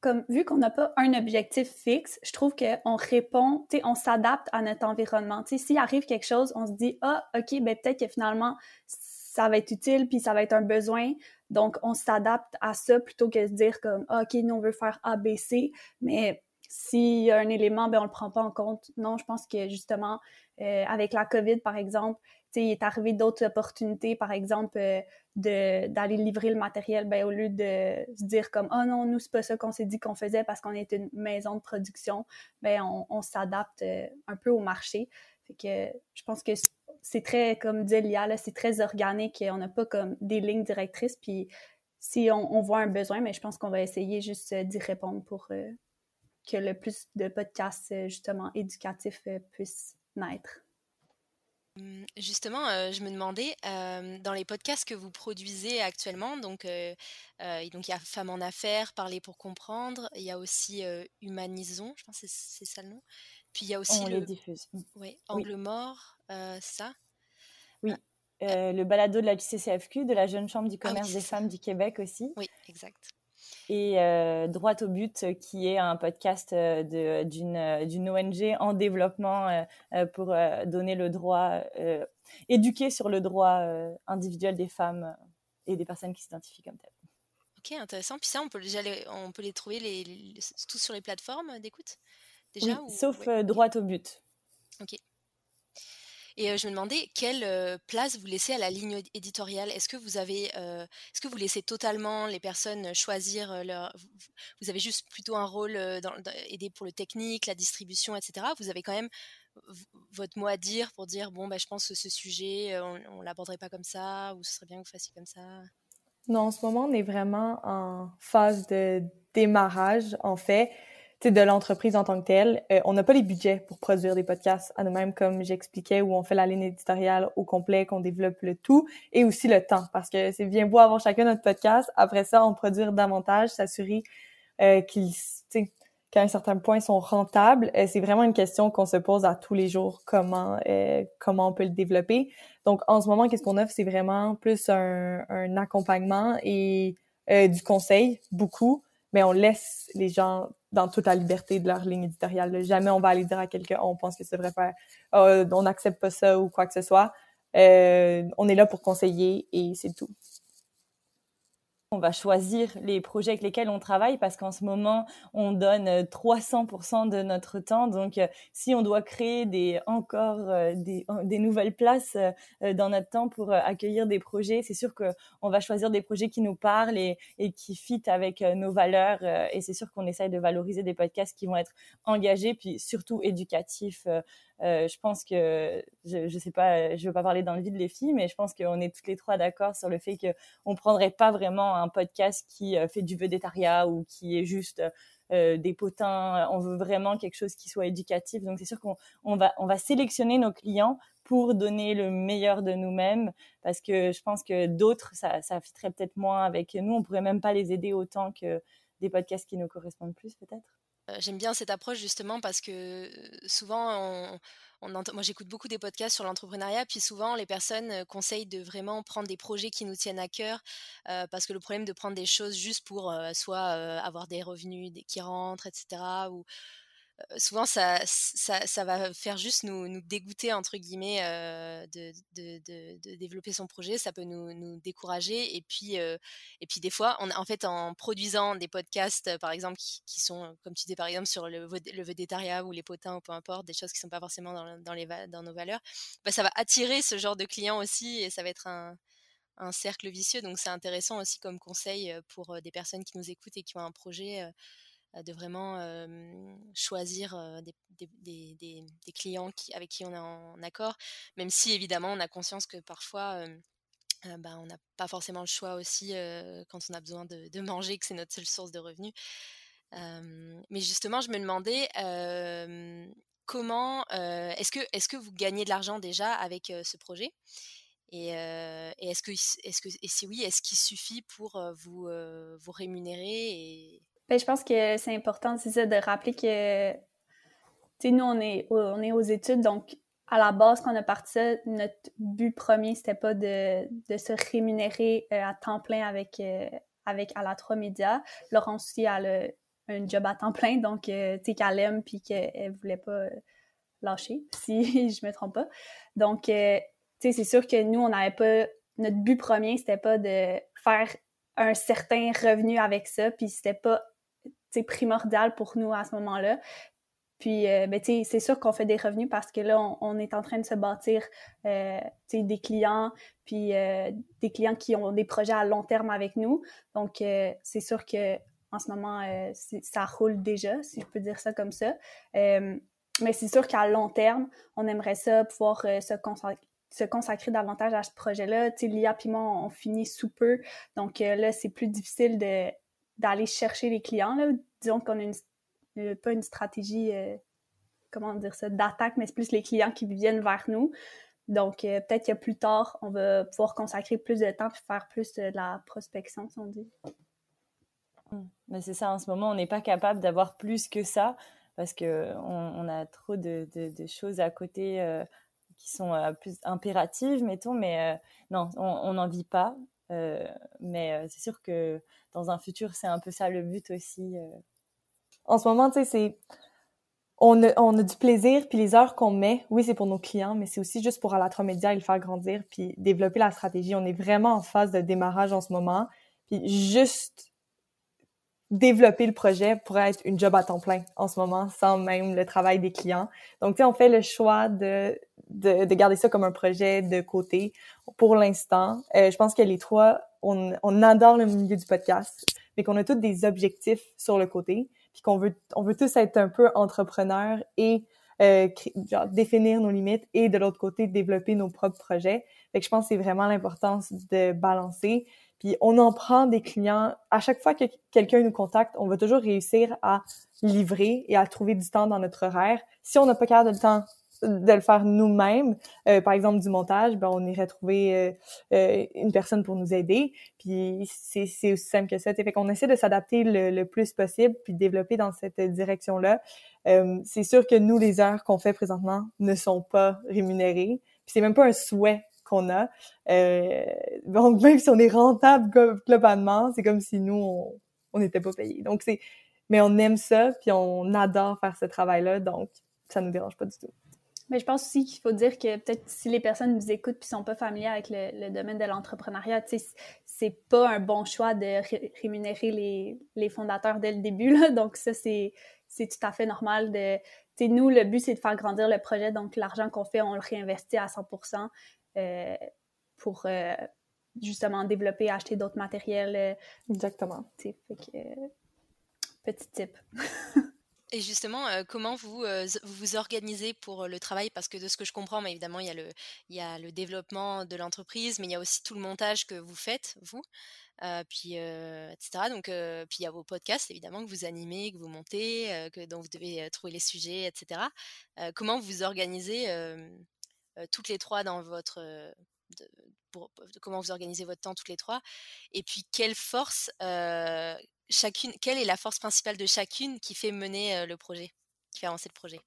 comme vu qu'on n'a pas un objectif fixe, je trouve qu'on répond, tu sais, on s'adapte à notre environnement. Tu sais, s'il arrive quelque chose, on se dit ah ok, ben peut-être que finalement ça va être utile puis ça va être un besoin. Donc, on s'adapte à ça plutôt que de dire comme, ah, OK, nous, on veut faire A, B, C, mais s'il y a un élément, ben, on le prend pas en compte. Non, je pense que justement, euh, avec la COVID, par exemple, il est arrivé d'autres opportunités, par exemple, euh, d'aller livrer le matériel, ben, au lieu de se dire comme, oh non, nous, c'est pas ça qu'on s'est dit qu'on faisait parce qu'on est une maison de production, ben, on, s'adapte euh, un peu au marché. Fait que je pense que c'est très, comme dit Lia, c'est très organique et on n'a pas comme des lignes directrices. Puis si on, voit un besoin, mais je pense qu'on va essayer juste d'y répondre pour que le plus de podcasts justement éducatifs puissent naître. Hum, justement, je me demandais, dans les podcasts que vous produisez actuellement, donc, donc il y a Femmes en affaires, Parler pour comprendre, il y a aussi Humanisons, je pense que c'est ça le nom. Puis il y a aussi On le... les diffuse. Ouais, Angle mort, euh, ça Oui. Euh, le balado de la JCCFQ, de la Jeune Chambre du ah Commerce des Femmes du Québec aussi. Oui, exact. Et euh, Droit au but, qui est un podcast d'une ONG en développement pour donner le droit, éduquer sur le droit individuel des femmes et des personnes qui s'identifient comme telles. Ok, intéressant. Puis ça, on peut, déjà les, on peut les trouver les, tous sur les plateformes d'écoute déjà Sauf euh, droit au but. Ok. Et je me demandais quelle place vous laissez à la ligne éditoriale? Est-ce que vous avez, est-ce que vous laissez totalement les personnes choisir leur, vous avez juste plutôt un rôle dans, aider pour le technique, la distribution, etc. Vous avez quand même votre mot à dire pour dire bon bah je pense que ce sujet on, on l'aborderait pas comme ça ou ce serait bien que vous fassiez comme ça? Non, en ce moment on est vraiment en phase de démarrage en fait de l'entreprise en tant que telle. Euh, on n'a pas les budgets pour produire des podcasts à nous-mêmes, comme j'expliquais, où on fait la ligne éditoriale au complet, qu'on développe le tout, et aussi le temps, parce que c'est bien beau avoir chacun notre podcast. Après ça, on produire davantage, s'assurer euh, qu'ils, qu'à un certain point, ils sont rentables. Euh, c'est vraiment une question qu'on se pose à tous les jours, comment euh, comment on peut le développer. Donc, en ce moment, qu'est-ce qu'on offre, c'est vraiment plus un, un accompagnement et du conseil, beaucoup, mais on laisse les gens dans toute la liberté de leur ligne éditoriale. Jamais on va aller dire à quelqu'un, on pense que ça devrait faire, oh, on n'accepte pas ça ou quoi que ce soit. Euh, on est là pour conseiller et c'est tout. On va choisir les projets avec lesquels on travaille parce qu'en ce moment, on donne 300% de notre temps. Donc, si on doit créer des, encore des, des nouvelles places dans notre temps pour accueillir des projets, c'est sûr qu'on va choisir des projets qui nous parlent et, et qui fit avec nos valeurs. Et c'est sûr qu'on essaye de valoriser des podcasts qui vont être engagés, puis surtout éducatifs euh, je pense que, je, ne sais pas, je veux pas parler dans le vide les filles, mais je pense qu'on est toutes les trois d'accord sur le fait qu'on prendrait pas vraiment un podcast qui euh, fait du vedettariat ou qui est juste euh, des potins. On veut vraiment quelque chose qui soit éducatif. Donc c'est sûr qu'on on va, on va sélectionner nos clients pour donner le meilleur de nous-mêmes parce que je pense que d'autres, ça, ça fitterait peut-être moins avec nous. On pourrait même pas les aider autant que des podcasts qui nous correspondent plus peut-être. J'aime bien cette approche justement parce que souvent, on, moi j'écoute beaucoup des podcasts sur l'entrepreneuriat, puis souvent les personnes conseillent de vraiment prendre des projets qui nous tiennent à cœur, parce que le problème de prendre des choses juste pour soit avoir des revenus qui rentrent, etc., souvent ça, va faire juste nous, dégoûter entre guillemets de, développer son projet. Ça peut nous, décourager et puis et puis des fois en fait en produisant des podcasts par exemple qui, sont comme tu dis par exemple sur le, le ou les potins ou peu importe des choses qui sont pas forcément dans, nos valeurs bah, ça va attirer ce genre de clients aussi et ça va être un cercle vicieux. Donc c'est intéressant aussi comme conseil pour des personnes qui nous écoutent et qui ont un projet de vraiment choisir des, clients avec qui on est en accord, même si évidemment on a conscience que parfois bah, on n'a pas forcément le choix aussi quand on a besoin de, manger, que c'est notre seule source de revenus. mais justement, je me demandais comment est-ce que est-ce que vous gagnez de l'argent déjà avec ce projet? Et, que que et si oui, est-ce qu'il suffit pour vous vous rémunérer et ben, je pense que c'est important, de rappeler que, nous, on est, on est aux études, donc à la base, quand on a parti ça, notre but premier, c'était pas de, de, se rémunérer euh, à temps plein avec, euh, avec à la 3 Médias. Laurence aussi, a un job à temps plein, donc, euh, tu sais, qu'elle aime puis qu'elle voulait pas lâcher, si je me trompe pas. Donc, tu sais, c'est sûr que nous, on n'avait pas... Notre but premier, c'était pas de faire un certain revenu avec ça, puis c'était pas primordial pour nous à ce moment-là. Puis, euh, ben, c'est sûr qu'on fait des revenus parce que là, on, est en train de se bâtir euh, des clients, puis euh, des clients qui ont des projets à long terme avec nous. Donc, c'est sûr que en ce moment, ça roule déjà, si je peux dire ça comme ça. mais c'est sûr qu'à long terme, on aimerait ça pouvoir se consacrer davantage à ce projet-là. Tu sais, Lia et moi, on, finit sous peu. Donc là, c'est plus difficile de, d'aller chercher les clients. Là. Disons qu'on a euh, pas une stratégie, euh, comment dire ça, d'attaque, mais c'est plus les clients qui viennent vers nous. Donc, euh, peut-être que plus tard, on va pouvoir consacrer plus de temps et faire plus de la prospection, si on dit. Mmh. Mais c'est ça, en ce moment, on n'est pas capable d'avoir plus que ça parce qu'on on a trop de, de, choses à côté qui sont plus impératives, mettons, mais non, on n'en vit pas. Euh, mais euh, c'est sûr que dans un futur, c'est un peu ça le but aussi. Euh. En ce moment, tu sais, c'est on a, on a, du plaisir, puis les heures qu'on met, oui, c'est pour nos clients, mais c'est aussi juste pour Alatra Média et le faire grandir, puis développer la stratégie. On est vraiment en phase de démarrage en ce moment, puis juste développer le projet pourrait être une job à temps plein en ce moment, sans même le travail des clients. Donc, tu sais, on fait le choix de, de, de, garder ça comme un projet de côté pour l'instant. Euh, je pense que les trois, on, on adore le milieu du podcast, mais qu'on a tous des objectifs sur le côté, puis qu'on veut, on veut tous être un peu entrepreneurs et euh, genre, définir nos limites et de l'autre côté, développer nos propres projets. Fait que je pense que c'est vraiment l'importance de balancer. Puis on en prend des clients. À chaque fois que quelqu'un nous contacte, on va toujours réussir à livrer et à trouver du temps dans notre horaire. Si on n'a pas capable de le temps de le faire nous-mêmes, euh, par exemple du montage, ben on irait trouver euh, euh, une personne pour nous aider. Puis c'est aussi simple que ça. Fait qu'on essaie de s'adapter le, le, plus possible puis de développer dans cette direction-là. c'est sûr que nous, les heures qu'on fait présentement ne sont pas rémunérées. Puis c'est même pas un souhait qu'on a. Euh, donc, même si on est rentable globalement, c'est comme si nous, on n'était pas payés. Donc, c'est... Mais on aime ça, puis on adore faire ce travail-là, donc ça nous dérange pas du tout. Mais je pense aussi qu'il faut dire que peut-être si les personnes nous écoutent puis sont pas familières avec le, domaine de l'entrepreneuriat, c'est pas un bon choix de rémunérer les, les, fondateurs dès le début. Là. Donc, ça, c'est tout à fait normal de. nous, le but, c'est de faire grandir le projet. Donc, l'argent qu'on fait, on le réinvestit à 100 euh, pour euh, justement développer, acheter d'autres matériels. Euh, Exactement. Fait que, petit tip. Et justement, comment vous, vous organisez pour le travail? Parce que de ce que je comprends, mais évidemment, il y a le, il y a le développement de l'entreprise, mais il y a aussi tout le montage que vous faites, vous, puis, etc. Donc, puis il y a vos podcasts, évidemment, que vous animez, que vous montez, que, dont vous devez trouver les sujets, etc. comment vous organisez toutes les trois dans votre... pour, comment vous organisez votre temps toutes les trois Et puis, quelle force chacune, quelle est la force principale de chacune qui fait mener le projet, qui fait avancer le projet?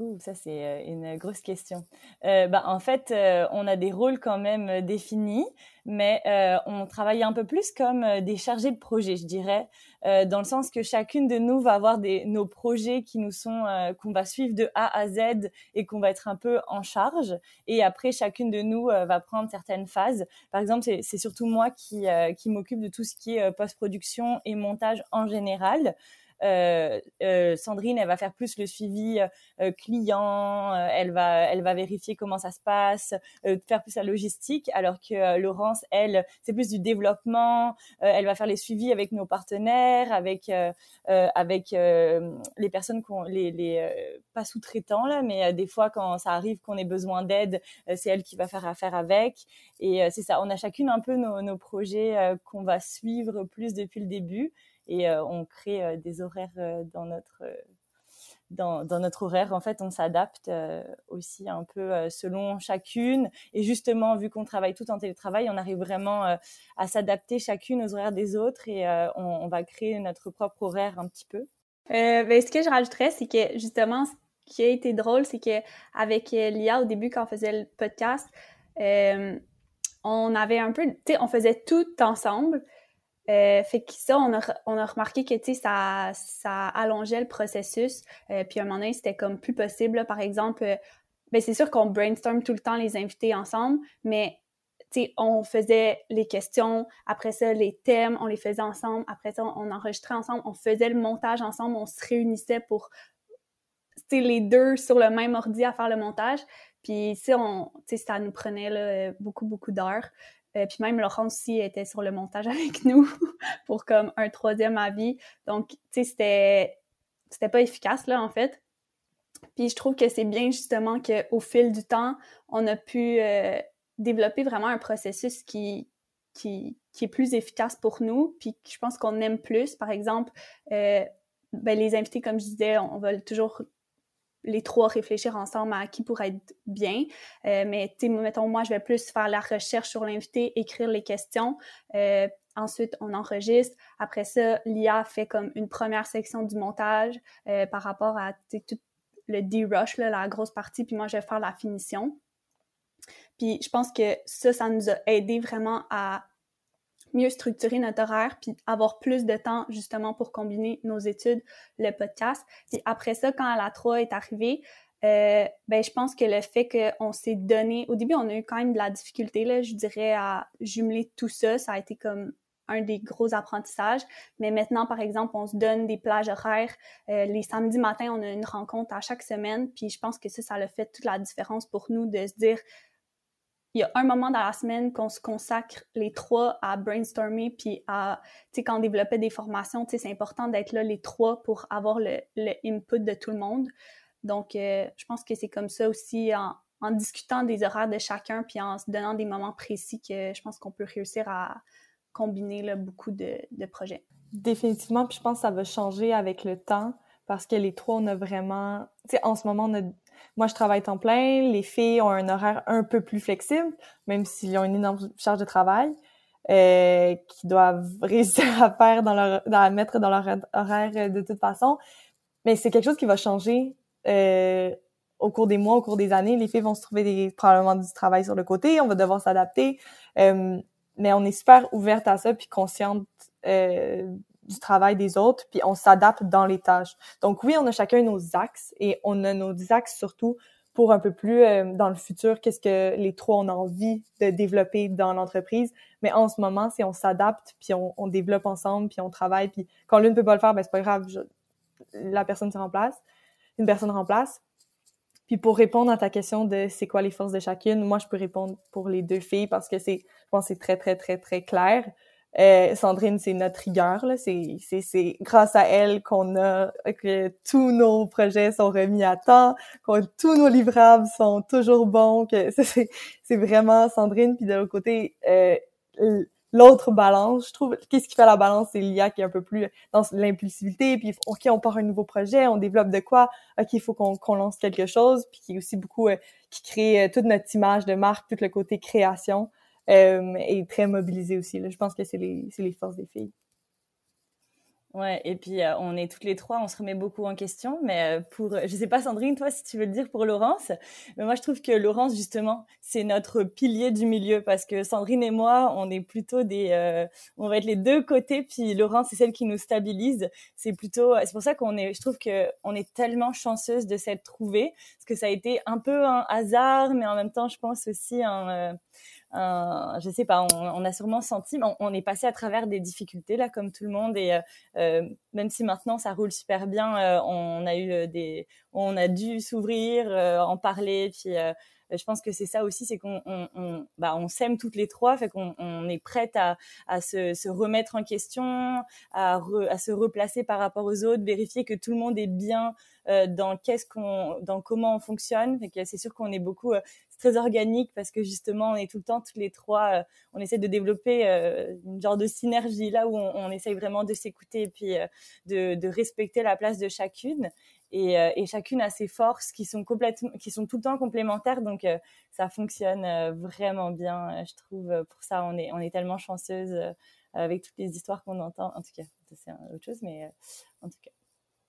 Ouh, ça c'est une grosse question. Euh, bah, en fait, on a des rôles quand même définis, mais on travaille un peu plus comme des chargés de projet, je dirais, dans le sens que chacune de nous va avoir nos projets qui nous sont qu'on va suivre de A à Z et qu'on va être un peu en charge. Et après, chacune de nous va prendre certaines phases. Par exemple, c'est surtout moi qui m'occupe de tout ce qui est post-production et montage en général. Euh, euh, Sandrine, elle va faire plus le suivi euh, client, elle va, elle va vérifier comment ça se passe, faire plus la logistique, alors que Laurence, elle, c'est plus du développement. elle va faire les suivis avec nos partenaires, avec avec les personnes qu'on les, les pas sous-traitants là, mais des fois quand ça arrive qu'on ait besoin d'aide, c'est elle qui va faire affaire avec. Et c'est ça, on a chacune un peu nos, nos projets qu'on va suivre plus depuis le début et euh, on crée euh, des horaires euh, dans notre dans, notre horaire, en fait, on s'adapte aussi un peu selon chacune. Et justement, vu qu'on travaille tout en télétravail, on arrive vraiment à s'adapter chacune aux horaires des autres et on, va créer notre propre horaire un petit peu. Ben, ce que je rajouterais, c'est que justement, ce qui a été drôle, c'est qu'avec Lia, au début, quand on faisait le podcast, on avait un peu, tu sais, on faisait tout ensemble. Euh, fait que ça, on a, on a remarqué que ça, allongeait le processus. Euh, puis à un moment donné, c'était comme plus possible. Par exemple, euh, ben, c'est sûr qu'on brainstorm tout le temps les invités ensemble, mais on faisait les questions, après ça, les thèmes, on les faisait ensemble, après ça, on enregistrait ensemble, on faisait le montage ensemble, on se réunissait pour les deux sur le même ordi à faire le montage. Puis, on, ça nous prenait beaucoup, beaucoup d'heures. Euh, puis même Laurence aussi était sur le montage avec nous pour comme un troisième avis. Donc, tu sais, c'était, c'était pas efficace, là, en fait. Puis je trouve que c'est bien justement qu'au fil du temps, on a pu euh, développer vraiment un processus qui, qui, qui, est plus efficace pour nous, puis je pense qu'on aime plus. Par exemple, euh, ben, les invités, comme je disais, on, on va toujours les trois réfléchir ensemble à qui pourrait être bien. Euh, mais, tu mettons, moi, je vais plus faire la recherche sur l'invité, écrire les questions. Euh, ensuite, on enregistre. Après ça, l'IA fait comme une première section du montage euh, par rapport à tout le D-rush, la grosse partie. Puis moi, je vais faire la finition. Puis je pense que ça, ça nous a aidé vraiment à mieux structurer notre horaire, puis avoir plus de temps justement pour combiner nos études, le podcast. Puis après ça, quand la 3 est arrivée, euh, ben, je pense que le fait qu'on s'est donné, au début, on a eu quand même de la difficulté, là, je dirais, à jumeler tout ça. Ça a été comme un des gros apprentissages. Mais maintenant, par exemple, on se donne des plages horaires. Euh, les samedis matins, on a une rencontre à chaque semaine. Puis je pense que ça, ça a fait toute la différence pour nous de se dire, il y a un moment dans la semaine qu'on se consacre les trois à brainstormer, puis à, tu sais, quand on développait des formations, tu sais, c'est important d'être là les trois pour avoir le, le input de tout le monde. Donc, euh, je pense que c'est comme ça aussi, en, en, discutant des horaires de chacun, puis en se donnant des moments précis, que je pense qu'on peut réussir à combiner là, beaucoup de, de projets. Définitivement, puis je pense que ça va changer avec le temps parce que les trois, on a vraiment... Tu sais, en ce moment, on a moi, je travaille temps plein. Les filles ont un horaire un peu plus flexible, même s'ils ont une énorme charge de travail, euh, qu'ils doivent réussir à faire dans leur, à mettre dans leur horaire de toute façon. Mais c'est quelque chose qui va changer euh, au cours des mois, au cours des années. Les filles vont se trouver des, probablement du travail sur le côté. On va devoir s'adapter. Euh, mais on est super ouverte à ça puis consciente euh, du travail des autres, puis on s'adapte dans les tâches. Donc oui, on a chacun nos axes et on a nos axes surtout pour un peu plus euh, dans le futur, qu'est-ce que les trois ont envie de développer dans l'entreprise. Mais en ce moment, c'est on s'adapte, puis on, on, développe ensemble, puis on travaille, puis quand l'une peut pas le faire, ben c'est pas grave, la personne se remplace, une personne remplace. Puis pour répondre à ta question de c'est quoi les forces de chacune, moi je peux répondre pour les deux filles parce que c'est, je pense, c'est très très très très clair. Euh, Sandrine, c'est notre rigueur. C'est, grâce à elle qu'on a que tous nos projets sont remis à temps, que tous nos livrables sont toujours bons. Que c'est, vraiment Sandrine. Puis de l'autre côté, euh, l'autre balance, je trouve, qu'est-ce qui fait la balance, c'est l'IA qui est un peu plus dans l'impulsivité. Puis ok, on part un nouveau projet, on développe de quoi? Ok, il faut qu'on, qu'on lance quelque chose. Puis qui est aussi beaucoup euh, qui crée euh, toute notre image de marque, tout le côté création et très mobilisée aussi. Là. Je pense que c'est les, les forces des filles. Ouais, et puis euh, on est toutes les trois, on se remet beaucoup en question, mais euh, pour, je sais pas Sandrine, toi si tu veux le dire pour Laurence, mais moi je trouve que Laurence justement c'est notre pilier du milieu parce que Sandrine et moi on est plutôt des, euh, on va être les deux côtés, puis Laurence c'est celle qui nous stabilise. C'est plutôt, c'est pour ça qu'on est, je trouve que on est tellement chanceuse de s'être trouvée parce que ça a été un peu un hasard, mais en même temps je pense aussi un euh, je sais pas, on, on, a sûrement senti, on, on, est passé à travers des difficultés là, comme tout le monde, et euh, euh même si maintenant ça roule super bien, euh, on a eu des, on a dû s'ouvrir, en parler, puis je pense que c'est ça aussi, c'est qu'on on, on, bah, on s'aime toutes les trois, fait qu'on on est prête à, à se, se, remettre en question, à, à, se replacer par rapport aux autres, vérifier que tout le monde est bien euh, dans qu'est-ce qu'on, dans comment on fonctionne. Fait que c'est sûr qu'on est beaucoup, euh, très organique parce que justement on est tout le temps toutes les trois, euh, on essaie de développer euh, une genre de synergie là où on, on essaye vraiment de s'écouter et puis de, de respecter la place de chacune et, euh, chacune a ses forces qui sont complètement, qui sont tout le temps complémentaires. Donc euh, ça fonctionne euh, vraiment bien, je trouve. Pour ça, on est, on est tellement chanceuse avec toutes les histoires qu'on entend. En tout cas, c'est autre chose, mais en tout cas.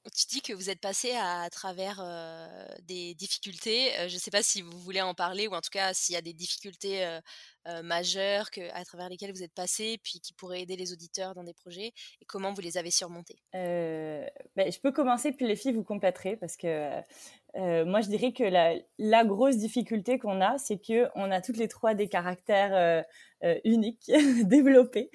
Tu dis que vous êtes passé à, travers des difficultés. Je ne sais pas si vous voulez en parler ou en tout cas s'il y a des difficultés euh, majeures que, à travers lesquelles vous êtes passé, puis qui pourraient aider les auditeurs dans des projets et comment vous les avez surmontées. Ben, je peux commencer puis les filles vous compléterez parce que moi je dirais que la, grosse difficulté qu'on a, c'est que on a toutes les trois des caractères euh, unique, développé.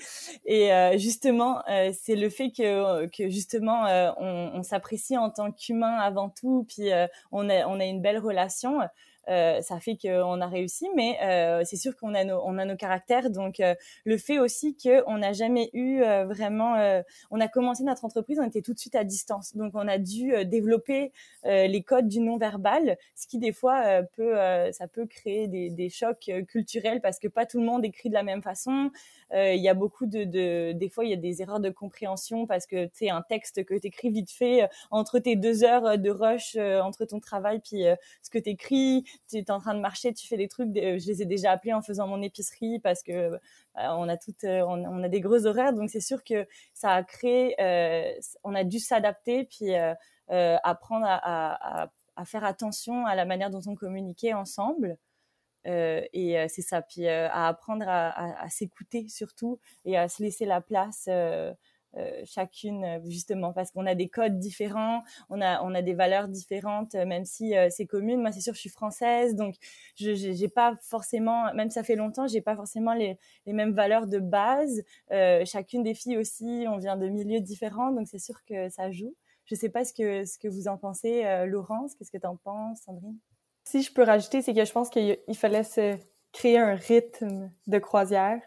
Et euh, justement, euh, c'est le fait que, que justement, on, on s'apprécie en tant qu'humain avant tout, puis on, a, on a une belle relation. Euh, ça fait qu'on a réussi, mais euh, c'est sûr qu'on a nos, on a nos caractères. Donc, euh, le fait aussi qu'on n'a jamais eu vraiment, on a commencé notre entreprise, on était tout de suite à distance, donc on a dû développer les codes du non verbal, ce qui des fois peut, ça peut créer des, des chocs culturels parce que pas tout le monde écrit de la même façon. Il y a beaucoup de, de, des fois il y a des erreurs de compréhension parce que tu un texte que tu écris vite fait entre tes deux heures de rush entre ton travail puis ce que tu écris tu es en train de marcher, tu fais des trucs. Je les ai déjà appelés en faisant mon épicerie parce que bah, on a toutes, euh, on, a des gros horaires, donc c'est sûr que ça a créé. Euh, on a dû s'adapter puis euh, apprendre à, à, faire attention à la manière dont on communiquait ensemble. et c'est ça, puis à apprendre à, à s'écouter surtout et à se laisser la place euh, chacune euh, justement parce qu'on a des codes différents, on a on a des valeurs différentes, euh, même si c'est commune. Moi, c'est sûr, je suis française, donc je j'ai pas forcément, même ça fait longtemps, j'ai pas forcément les, les mêmes valeurs de base. chacune des filles aussi, on vient de milieux différents, donc c'est sûr que ça joue. Je sais pas ce que ce que vous en pensez, Laurence. Qu'est-ce que tu en penses, Sandrine? Si je peux rajouter, c'est que je pense qu'il fallait se créer un rythme de croisière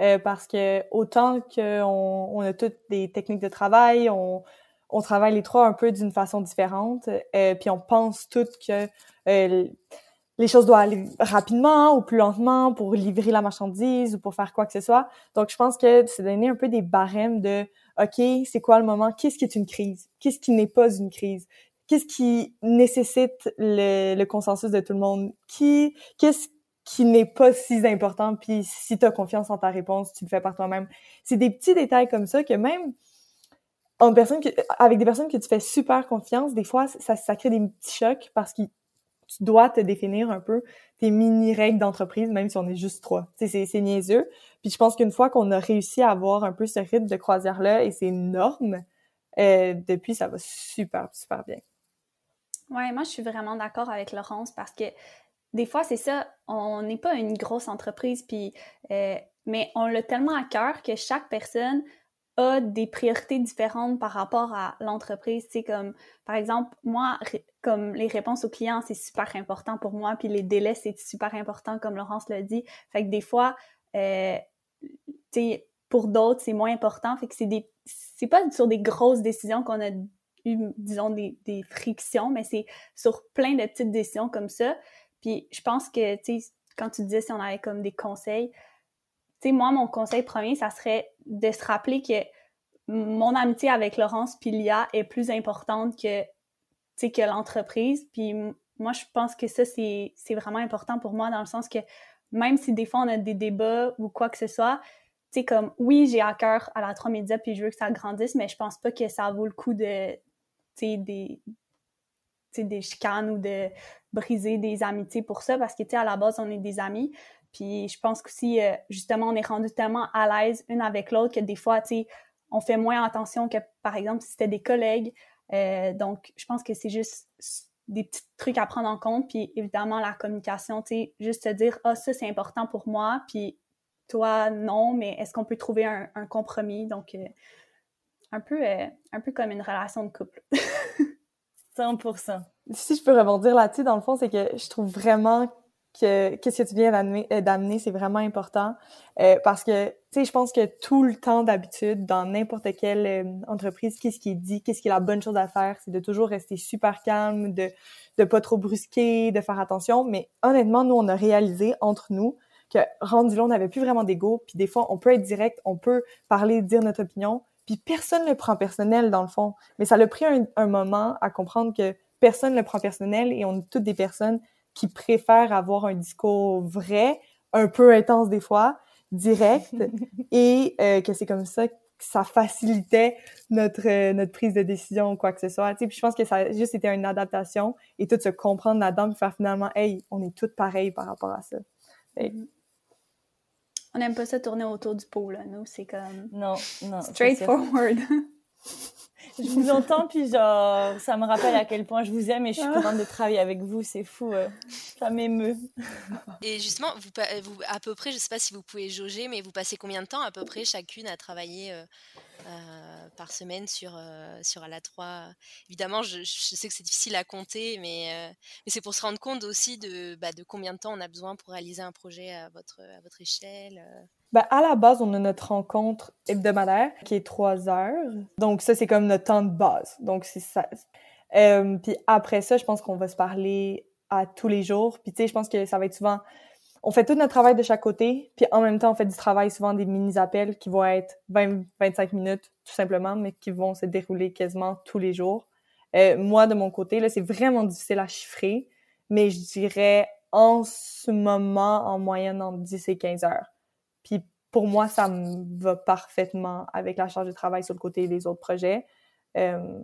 euh, parce que autant qu'on on a toutes des techniques de travail, on, on travaille les trois un peu d'une façon différente, euh, puis on pense toutes que euh, les choses doivent aller rapidement ou plus lentement pour livrer la marchandise ou pour faire quoi que ce soit. Donc, je pense que c'est donner un peu des barèmes de OK, c'est quoi le moment? Qu'est-ce qui est une crise? Qu'est-ce qui n'est pas une crise? Qu'est-ce qui nécessite le, le, consensus de tout le monde? Qui, qu'est-ce qui n'est pas si important. Puis si tu as confiance en ta réponse, tu le fais par toi-même. C'est des petits détails comme ça que même en personne avec des personnes que tu fais super confiance, des fois, ça, ça crée des petits chocs parce que tu dois te définir un peu tes mini-règles d'entreprise, même si on est juste trois. C'est, c'est niaiseux. Puis je pense qu'une fois qu'on a réussi à avoir un peu ce rythme de croisière-là et ces normes, euh, depuis, ça va super, super bien. Ouais, moi, je suis vraiment d'accord avec Laurence parce que des fois, c'est ça, on n'est pas une grosse entreprise, puis, euh, mais on l'a tellement à cœur que chaque personne a des priorités différentes par rapport à l'entreprise. C'est comme, par exemple, moi, comme les réponses aux clients, c'est super important pour moi, puis les délais, c'est super important, comme Laurence l'a dit. Fait que des fois, euh, pour d'autres, c'est moins important. Fait que c'est des, c'est pas sur des grosses décisions qu'on a eu, disons, des, des frictions, mais c'est sur plein de petites décisions comme ça. Puis je pense que, tu sais, quand tu disais si on avait comme des conseils, tu sais, moi, mon conseil premier, ça serait de se rappeler que mon amitié avec Laurence puis est plus importante que, tu sais, que l'entreprise. Puis moi, je pense que ça, c'est vraiment important pour moi dans le sens que même si des fois on a des débats ou quoi que ce soit, tu sais, comme, oui, j'ai à cœur à la 3 médias puis je veux que ça grandisse, mais je pense pas que ça vaut le coup de, tu sais, des, des chicanes ou de briser des amitiés pour ça parce que, à la base, on est des amis. Puis je pense qu'aussi, euh, justement, on est rendu tellement à l'aise une avec l'autre que des fois, tu on fait moins attention que, par exemple, si c'était des collègues. Euh, donc, je pense que c'est juste des petits trucs à prendre en compte. Puis évidemment, la communication, tu sais, juste se dire, ah, ça, c'est important pour moi. Puis toi, non, mais est-ce qu'on peut trouver un, compromis? Donc, euh, un, peu, un peu comme une relation de couple. 100%. Si je peux rebondir là-dessus, dans le fond, c'est que je trouve vraiment que qu'est-ce que tu viens euh, d'amener, c'est vraiment important euh, parce que tu sais, je pense que tout le temps d'habitude dans n'importe quelle euh, entreprise, qu'est-ce qui est dit, qu'est-ce qui est la bonne chose à faire, c'est de toujours rester super calme, de de pas trop brusquer, de faire attention. Mais honnêtement, nous on a réalisé entre nous que rendu là, on n'avait plus vraiment d'ego. Puis des fois, on peut être direct, on peut parler, dire notre opinion, puis personne ne le prend personnel dans le fond. Mais ça l'a pris un, moment à comprendre que personne ne le prend personnel et on est toutes des personnes qui préfèrent avoir un discours vrai, un peu intense des fois, direct, et euh, que c'est comme ça que ça facilitait notre euh, notre prise de décision ou quoi que ce soit. Puis je pense que ça a juste été une adaptation et tout se comprendre là-dedans, puis faire finalement, hey, on est toutes pareilles par rapport à ça. On n'aime pas ça tourner autour du pot, là. Nous, c'est comme. Non, non. Straightforward. je vous entends, puis genre, ça me rappelle à quel point je vous aime et je suis contente de travailler avec vous. C'est fou. Euh, ça m'émeut. Et justement, vous, vous, à peu près, je sais pas si vous pouvez jauger, mais vous passez combien de temps à peu près chacune à travailler euh, euh, par semaine sur, euh, sur la 3 Évidemment, je, sais que c'est difficile à compter, mais, euh, mais c'est pour se rendre compte aussi de, bah, de combien de temps on a besoin pour réaliser un projet à votre, à votre échelle. Ben, à la base, on a notre rencontre hebdomadaire qui est trois heures. Donc, ça, c'est comme notre temps de base. Donc, c'est ça. puis après ça, je pense qu'on va se parler à tous les jours. Puis, tu sais, je pense que ça va être souvent on fait tout notre travail de chaque côté, puis en même temps, on fait du travail, souvent des mini-appels qui vont être 20-25 minutes, tout simplement, mais qui vont se dérouler quasiment tous les jours. Euh, moi, de mon côté, là, c'est vraiment difficile à chiffrer, mais je dirais en ce moment, en moyenne, entre 10 et 15 heures. Puis pour moi, ça me va parfaitement avec la charge de travail sur le côté des autres projets. Euh,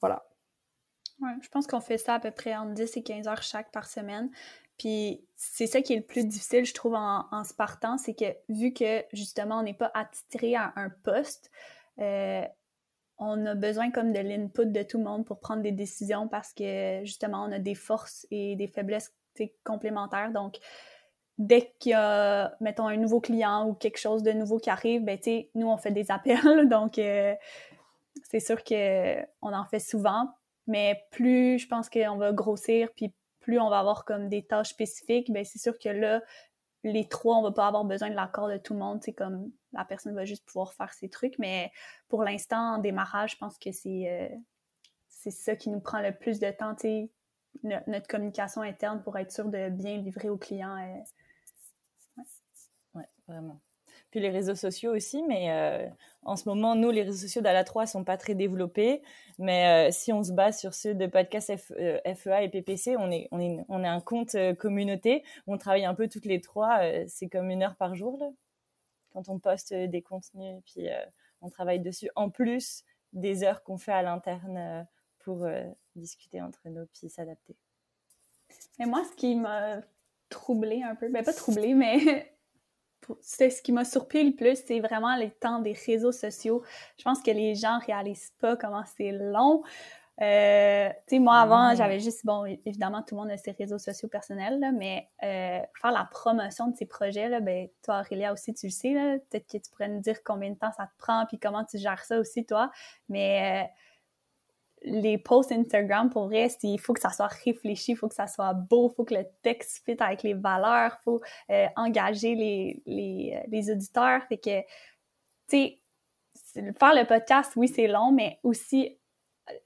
voilà. Ouais, je pense qu'on fait ça à peu près entre 10 et 15 heures chaque par semaine. Puis c'est ça qui est le plus difficile, je trouve, en, se partant, c'est que vu que justement on n'est pas attiré à un poste, euh, on a besoin comme de l'input de tout le monde pour prendre des décisions parce que justement on a des forces et des faiblesses complémentaires. Donc dès qu'il y a, mettons, un nouveau client ou quelque chose de nouveau qui arrive, ben tu nous on fait des appels, donc euh, c'est sûr que on en fait souvent. Mais plus je pense qu'on va grossir, puis plus on va avoir comme des tâches spécifiques, ben c'est sûr que là, les trois, on va pas avoir besoin de l'accord de tout le monde. C'est comme la personne va juste pouvoir faire ses trucs. Mais pour l'instant, en démarrage, je pense que c'est euh, c'est ça qui nous prend le plus de temps, notre communication interne pour être sûr de bien livrer aux clients. Euh. Puis les réseaux sociaux aussi, mais euh, en ce moment, nous, les réseaux sociaux d'Ala 3 sont pas très développés. Mais euh, si on se base sur ceux de podcast FEA e et PPC, on est, on est, on est un compte euh, communauté. On travaille un peu toutes les trois. c'est comme une heure par jour, là, quand on poste des contenus. Puis on travaille dessus. En plus des heures qu'on fait à l'interne pour discuter entre nous puis s'adapter. Et moi, ce qui m'a troublé un peu, ben pas troublé, mais ce qui m'a surpris le plus, c'est vraiment les temps des réseaux sociaux. Je pense que les gens réalisent pas comment c'est long. Euh, tu sais, moi, avant, j'avais juste, bon, évidemment, tout le monde a ses réseaux sociaux personnels, là, mais euh, faire la promotion de ces projets, là, ben, toi, Aurélia, aussi, tu le sais, peut-être que tu pourrais nous dire combien de temps ça te prend, puis comment tu gères ça aussi, toi, mais euh, les posts Instagram, pour vrai, il faut que ça soit réfléchi, il faut que ça soit beau, il faut que le texte fit avec les valeurs, il faut engager les, les, les auditeurs, fait que, tu sais, faire le podcast, oui, c'est long, mais aussi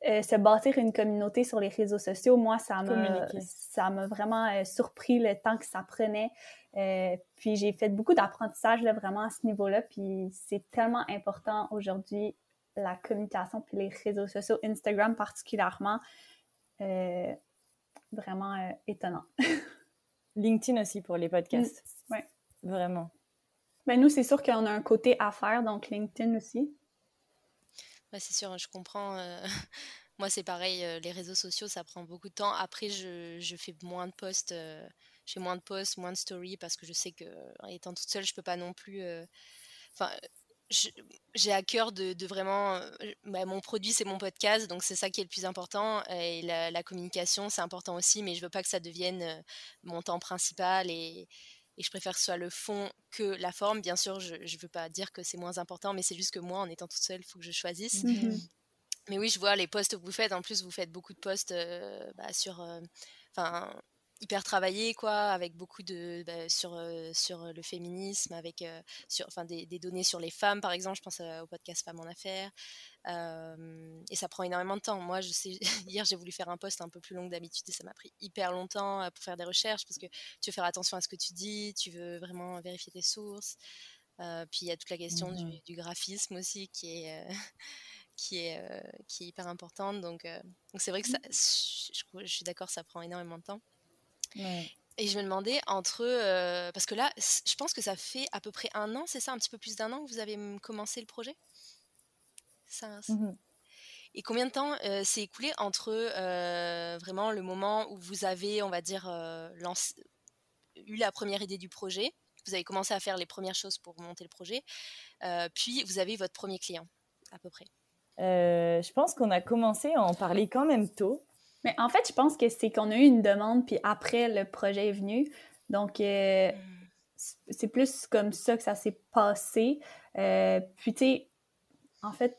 euh, se bâtir une communauté sur les réseaux sociaux, moi, ça m'a, ça m'a vraiment euh, surpris le temps que ça prenait. Euh, puis j'ai fait beaucoup d'apprentissage vraiment à ce niveau-là. Puis c'est tellement important aujourd'hui, la communication, puis les réseaux sociaux, Instagram particulièrement, vraiment étonnant. LinkedIn aussi pour les podcasts. Mm, oui. Vraiment. Ben nous, c'est sûr qu'on a un côté à faire, donc LinkedIn aussi. Ouais, c'est sûr, je comprends. moi, c'est pareil, les réseaux sociaux, ça prend beaucoup de temps. Après, je, je fais moins de posts, j'ai moins de posts, moins de stories parce que je sais que, étant toute seule, je peux pas non plus. Enfin, j'ai à cœur de, de vraiment. Bah, mon produit, c'est mon podcast, donc c'est ça qui est le plus important. Et la, la communication, c'est important aussi, mais je veux pas que ça devienne mon temps principal et et je préfère que ce soit le fond que la forme. Bien sûr, je ne veux pas dire que c'est moins important, mais c'est juste que moi, en étant toute seule, il faut que je choisisse. Mmh mais oui, je vois les posts que vous faites. En plus, vous faites beaucoup de posts euh, bah, sur, euh, hyper travaillés, quoi, avec beaucoup de bah, sur euh, sur le féminisme, avec sur, enfin, des, des, données sur les femmes, par exemple. Je pense au podcast Femmes en Affaires et ça prend énormément de temps. Moi, je sais, hier, j'ai voulu faire un post un peu plus long que d'habitude et ça m'a pris hyper longtemps pour faire des recherches parce que tu veux faire attention à ce que tu dis, tu veux vraiment vérifier tes sources. puis il y a toute la question du, mmh graphisme aussi qui est, qui, est, qui est hyper importante. Donc, donc c'est vrai que ça, mmh. je, suis d'accord, ça prend énormément de temps. Et je me demandais entre. parce que là, je pense que ça fait à peu près un an, c'est ça, un petit peu plus d'un an que vous avez commencé le projet? Mmh et combien de temps s'est écoulé entre vraiment le moment où vous avez, on va dire, eu la première idée du projet, vous avez commencé à faire les premières choses pour monter le projet, puis vous avez votre premier client, à peu près? Je pense qu'on a commencé à en parler quand même tôt. Mais en fait, je pense que c'est qu'on a eu une demande, puis après, le projet est venu. Donc, mmh. c'est plus comme ça que ça s'est passé. puis, tu sais, en fait,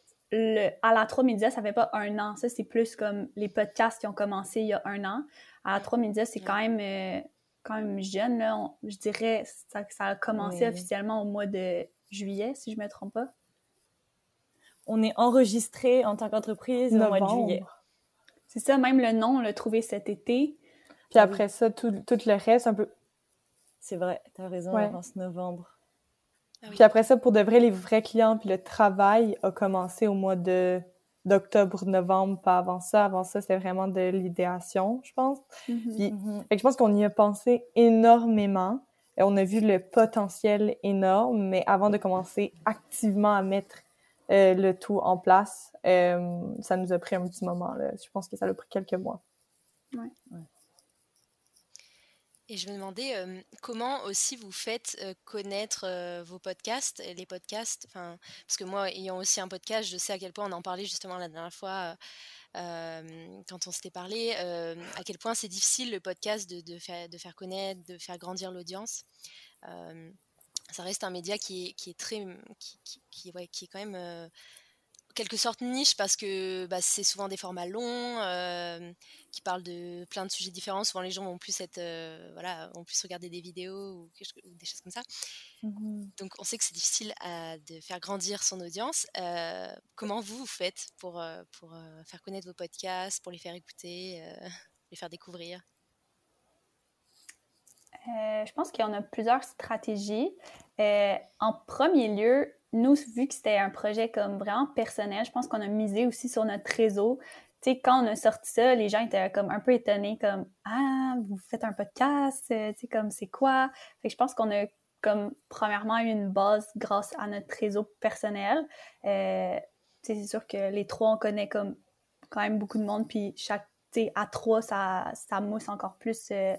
à la 3 médias, ça fait pas un an. Ça, c'est plus comme les podcasts qui ont commencé il y a un an. À la 3 médias, c'est quand même, euh, quand même jeune. Là. je dirais ça, ça a commencé officiellement au mois de juillet, si je me trompe pas. On est enregistré en tant qu'entreprise au mois de juillet. C'est ça, même le nom, on l'a trouvé cet été. Puis après ça, tout, tout le reste, un peu. C'est vrai, tu as raison, ouais. avance novembre. Ah puis après ça, pour de vrai, les vrais clients, puis le travail a commencé au mois de d'octobre, novembre, pas avant ça. Avant ça, c'était vraiment de l'idéation, je pense. Mm-hmm. Puis, mm-hmm. je pense qu'on y a pensé énormément. Et on a vu le potentiel énorme, mais avant de commencer activement à mettre euh, le tout en place, euh, ça nous a pris un petit moment. Là. Je pense que ça a pris quelques mois. Ouais. ouais. Et je me demandais comment aussi vous faites connaître vos podcasts, les podcasts, parce que moi, ayant aussi un podcast, je sais à quel point on en parlait justement la dernière fois quand on s'était parlé, à quel point c'est difficile le podcast de, de, faire, de faire connaître, de faire grandir l'audience. Ça reste un média qui est, qui est très, qui, qui, qui, ouais, qui est quand même quelque sorte niche parce que bah, c'est souvent des formats longs euh, qui parlent de plein de sujets différents. Souvent, les gens vont plus être, euh, voilà, vont plus regarder des vidéos ou, des choses comme ça. Mmh Donc, on sait que c'est difficile de faire grandir son audience. Euh, comment vous, vous faites pour, pour faire connaître vos podcasts, pour les faire écouter, les faire découvrir? Je pense qu'il y en a plusieurs stratégies. en premier lieu, nous, vu que c'était un projet comme vraiment personnel, je pense qu'on a misé aussi sur notre réseau. Tu sais, quand on a sorti ça, les gens étaient comme un peu étonnés, comme Ah, vous faites un podcast, euh, tu sais, comme c'est quoi? Fait que je pense qu'on a comme premièrement eu une base grâce à notre réseau personnel. Euh, c'est sûr que les trois, on connaît comme quand même beaucoup de monde, puis chaque, tu sais, à trois, ça, ça mousse encore plus euh,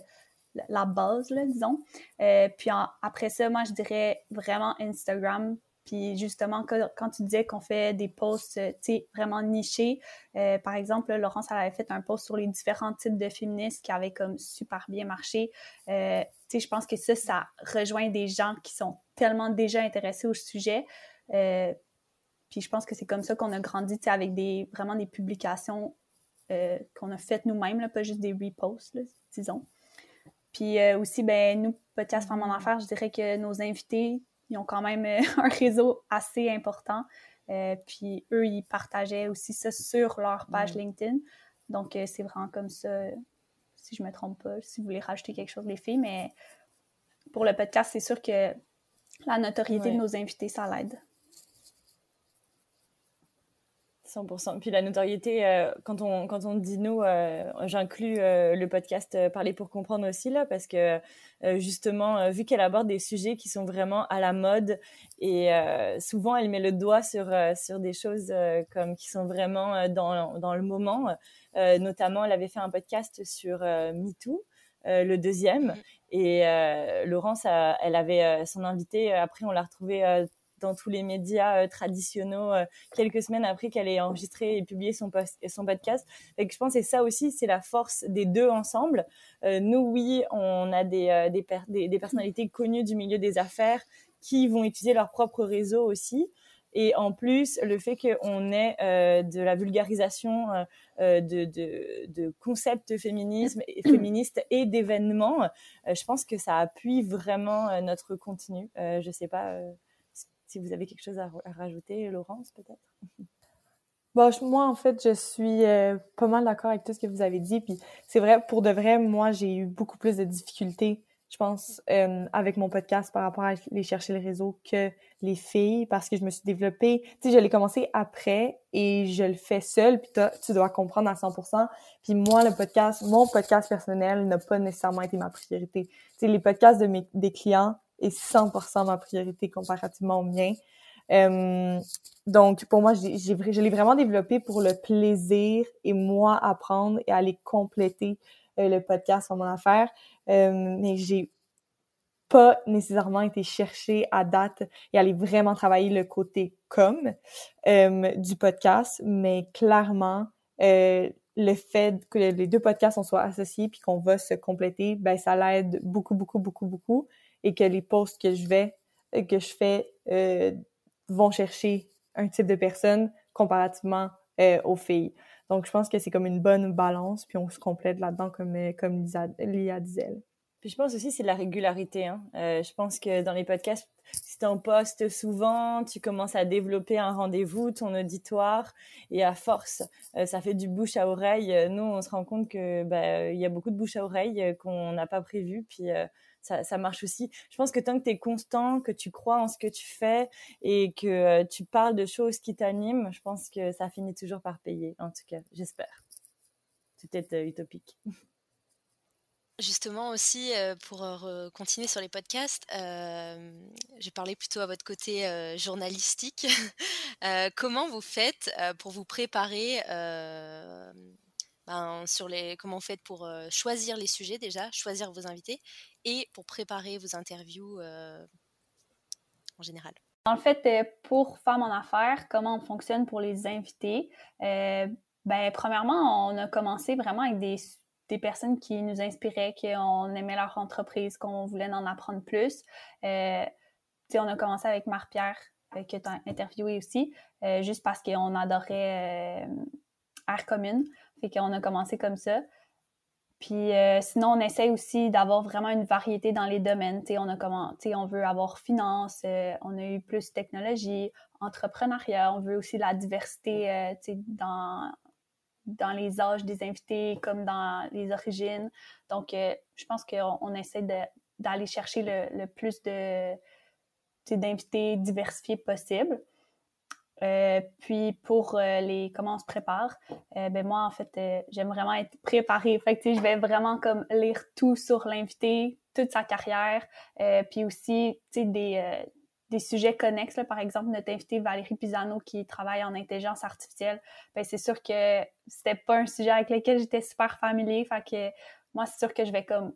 la base, disons. puis après ça, moi, je dirais vraiment Instagram puis justement, quand, tu disais qu'on fait des posts, tu sais, vraiment nichés, par exemple, Laurence, avait fait un post sur les différents types de féministes qui avaient comme super bien marché. tu sais, je pense que ça, ça rejoint des gens qui sont tellement déjà intéressés au sujet. puis je pense que c'est comme ça qu'on a grandi, avec des, vraiment des publications qu'on a faites nous-mêmes, pas juste des reposts, disons. Puis aussi, ben nous, Podcast Femmes en Affaires, je dirais que nos invités, ils ont quand même euh, un réseau assez important. Euh, puis eux, ils partageaient aussi ça sur leur page LinkedIn. Donc, euh, c'est vraiment comme ça, si je me trompe pas, si vous voulez rajouter quelque chose, les filles. Mais pour le podcast, c'est sûr que la notoriété de nos invités, ça l'aide. 100%. Puis la notoriété, euh, quand, on, quand on dit nous, euh, j'inclus euh, le podcast Parler pour comprendre aussi, là, parce que justement, vu qu'elle aborde des sujets qui sont vraiment à la mode, et souvent elle met le doigt sur, sur des choses comme qui sont vraiment dans, dans le moment. notamment, elle avait fait un podcast sur MeToo. le deuxième. Mm-hmm. Et Laurence, elle avait son invité. Après, on l'a retrouvé dans tous les médias euh, traditionnels euh, quelques semaines après qu'elle ait enregistré et publié son, post, son podcast. Et je pense que ça aussi, c'est la force des deux ensemble. Euh, nous, oui, on a des, des, des, personnalités connues du milieu des affaires qui vont utiliser leur propre réseau aussi. Et en plus, le fait qu'on ait de la vulgarisation de, de, de, concepts féminisme, féministes et d'événements, je pense que ça appuie vraiment notre contenu. je sais pas si vous avez quelque chose à, rajouter, Laurence, peut-être? Bon, moi, en fait, je suis euh, pas mal d'accord avec tout ce que vous avez dit. Puis c'est vrai, pour de vrai, moi, j'ai eu beaucoup plus de difficultés, je pense, euh, avec mon podcast par rapport à aller chercher le réseau que les filles, parce que je me suis développée. Tu sais, je l'ai commencé après et je le fais seule. Puis tu dois comprendre à 100%. Puis moi, le podcast, mon podcast personnel n'a pas nécessairement été ma priorité. Tu sais, les podcasts de mes des clients, est 100% ma priorité comparativement au mien. Euh, donc, pour moi, j'ai, je l'ai vraiment développé pour le plaisir et moi apprendre et aller compléter euh, le podcast sur mon affaire. Euh, mais j'ai pas nécessairement été chercher à date et aller vraiment travailler le côté com euh, du podcast, mais clairement, le fait que les deux podcasts soient associés puis qu'on va se compléter, ben ça l'aide beaucoup, beaucoup, beaucoup, beaucoup et que les posts que je vais, euh, que je fais euh, vont chercher un type de personne comparativement euh, aux filles. Donc, je pense que c'est comme une bonne balance, puis on se complète là-dedans, comme, comme Lisa, Lia disait. Puis je pense aussi c'est la régularité. Hein. je pense que dans les podcasts, si tu en postes souvent, tu commences à développer un rendez-vous, ton auditoire, et à force, ça fait du bouche à oreille. Nous, on se rend compte que bah, il y a beaucoup de bouche à oreille qu'on n'a pas prévu, puis ça, marche aussi. Je pense que tant que tu es constant, que tu crois en ce que tu fais et que euh, tu parles de choses qui t'animent, je pense que ça finit toujours par payer, en tout cas, j'espère. C'est euh, utopique. Justement aussi, euh, pour continuer sur les podcasts, j'ai parlé plutôt à votre côté journalistique. comment vous faites pour vous préparer ben, sur les comment vous faites pour choisir les sujets déjà, choisir vos invités et pour préparer vos interviews en général? En fait, pour Femmes en affaires, comment on fonctionne pour les invités? ben, premièrement, on a commencé vraiment avec des, personnes qui nous inspiraient, qu'on aimait leur entreprise, qu'on voulait en apprendre plus. Euh, on a commencé avec Marie-Pierre, que tu as interviewé aussi, juste parce qu'on adorait Air Commune. Fait qu'on a commencé comme ça. Puis euh, sinon, on essaie aussi d'avoir vraiment une variété dans les domaines. on a comment, on veut avoir finance, euh, on a eu plus technologie, entrepreneuriat, on veut aussi la diversité euh, dans, dans les âges des invités comme dans les origines. Donc, je pense qu'on on essaie d'aller chercher le, le plus d'invités diversifiés possible. Euh, puis pour euh, les comment on se prépare, euh, ben moi en fait j'aime vraiment être préparée. Fait je vais vraiment comme lire tout sur l'invité, toute sa carrière, puis aussi des des sujets connexes. Par exemple, notre invité Valérie Pisano qui travaille en intelligence artificielle, ben c'est sûr que c'était pas un sujet avec lequel j'étais super familier. Fait moi c'est sûr que je vais comme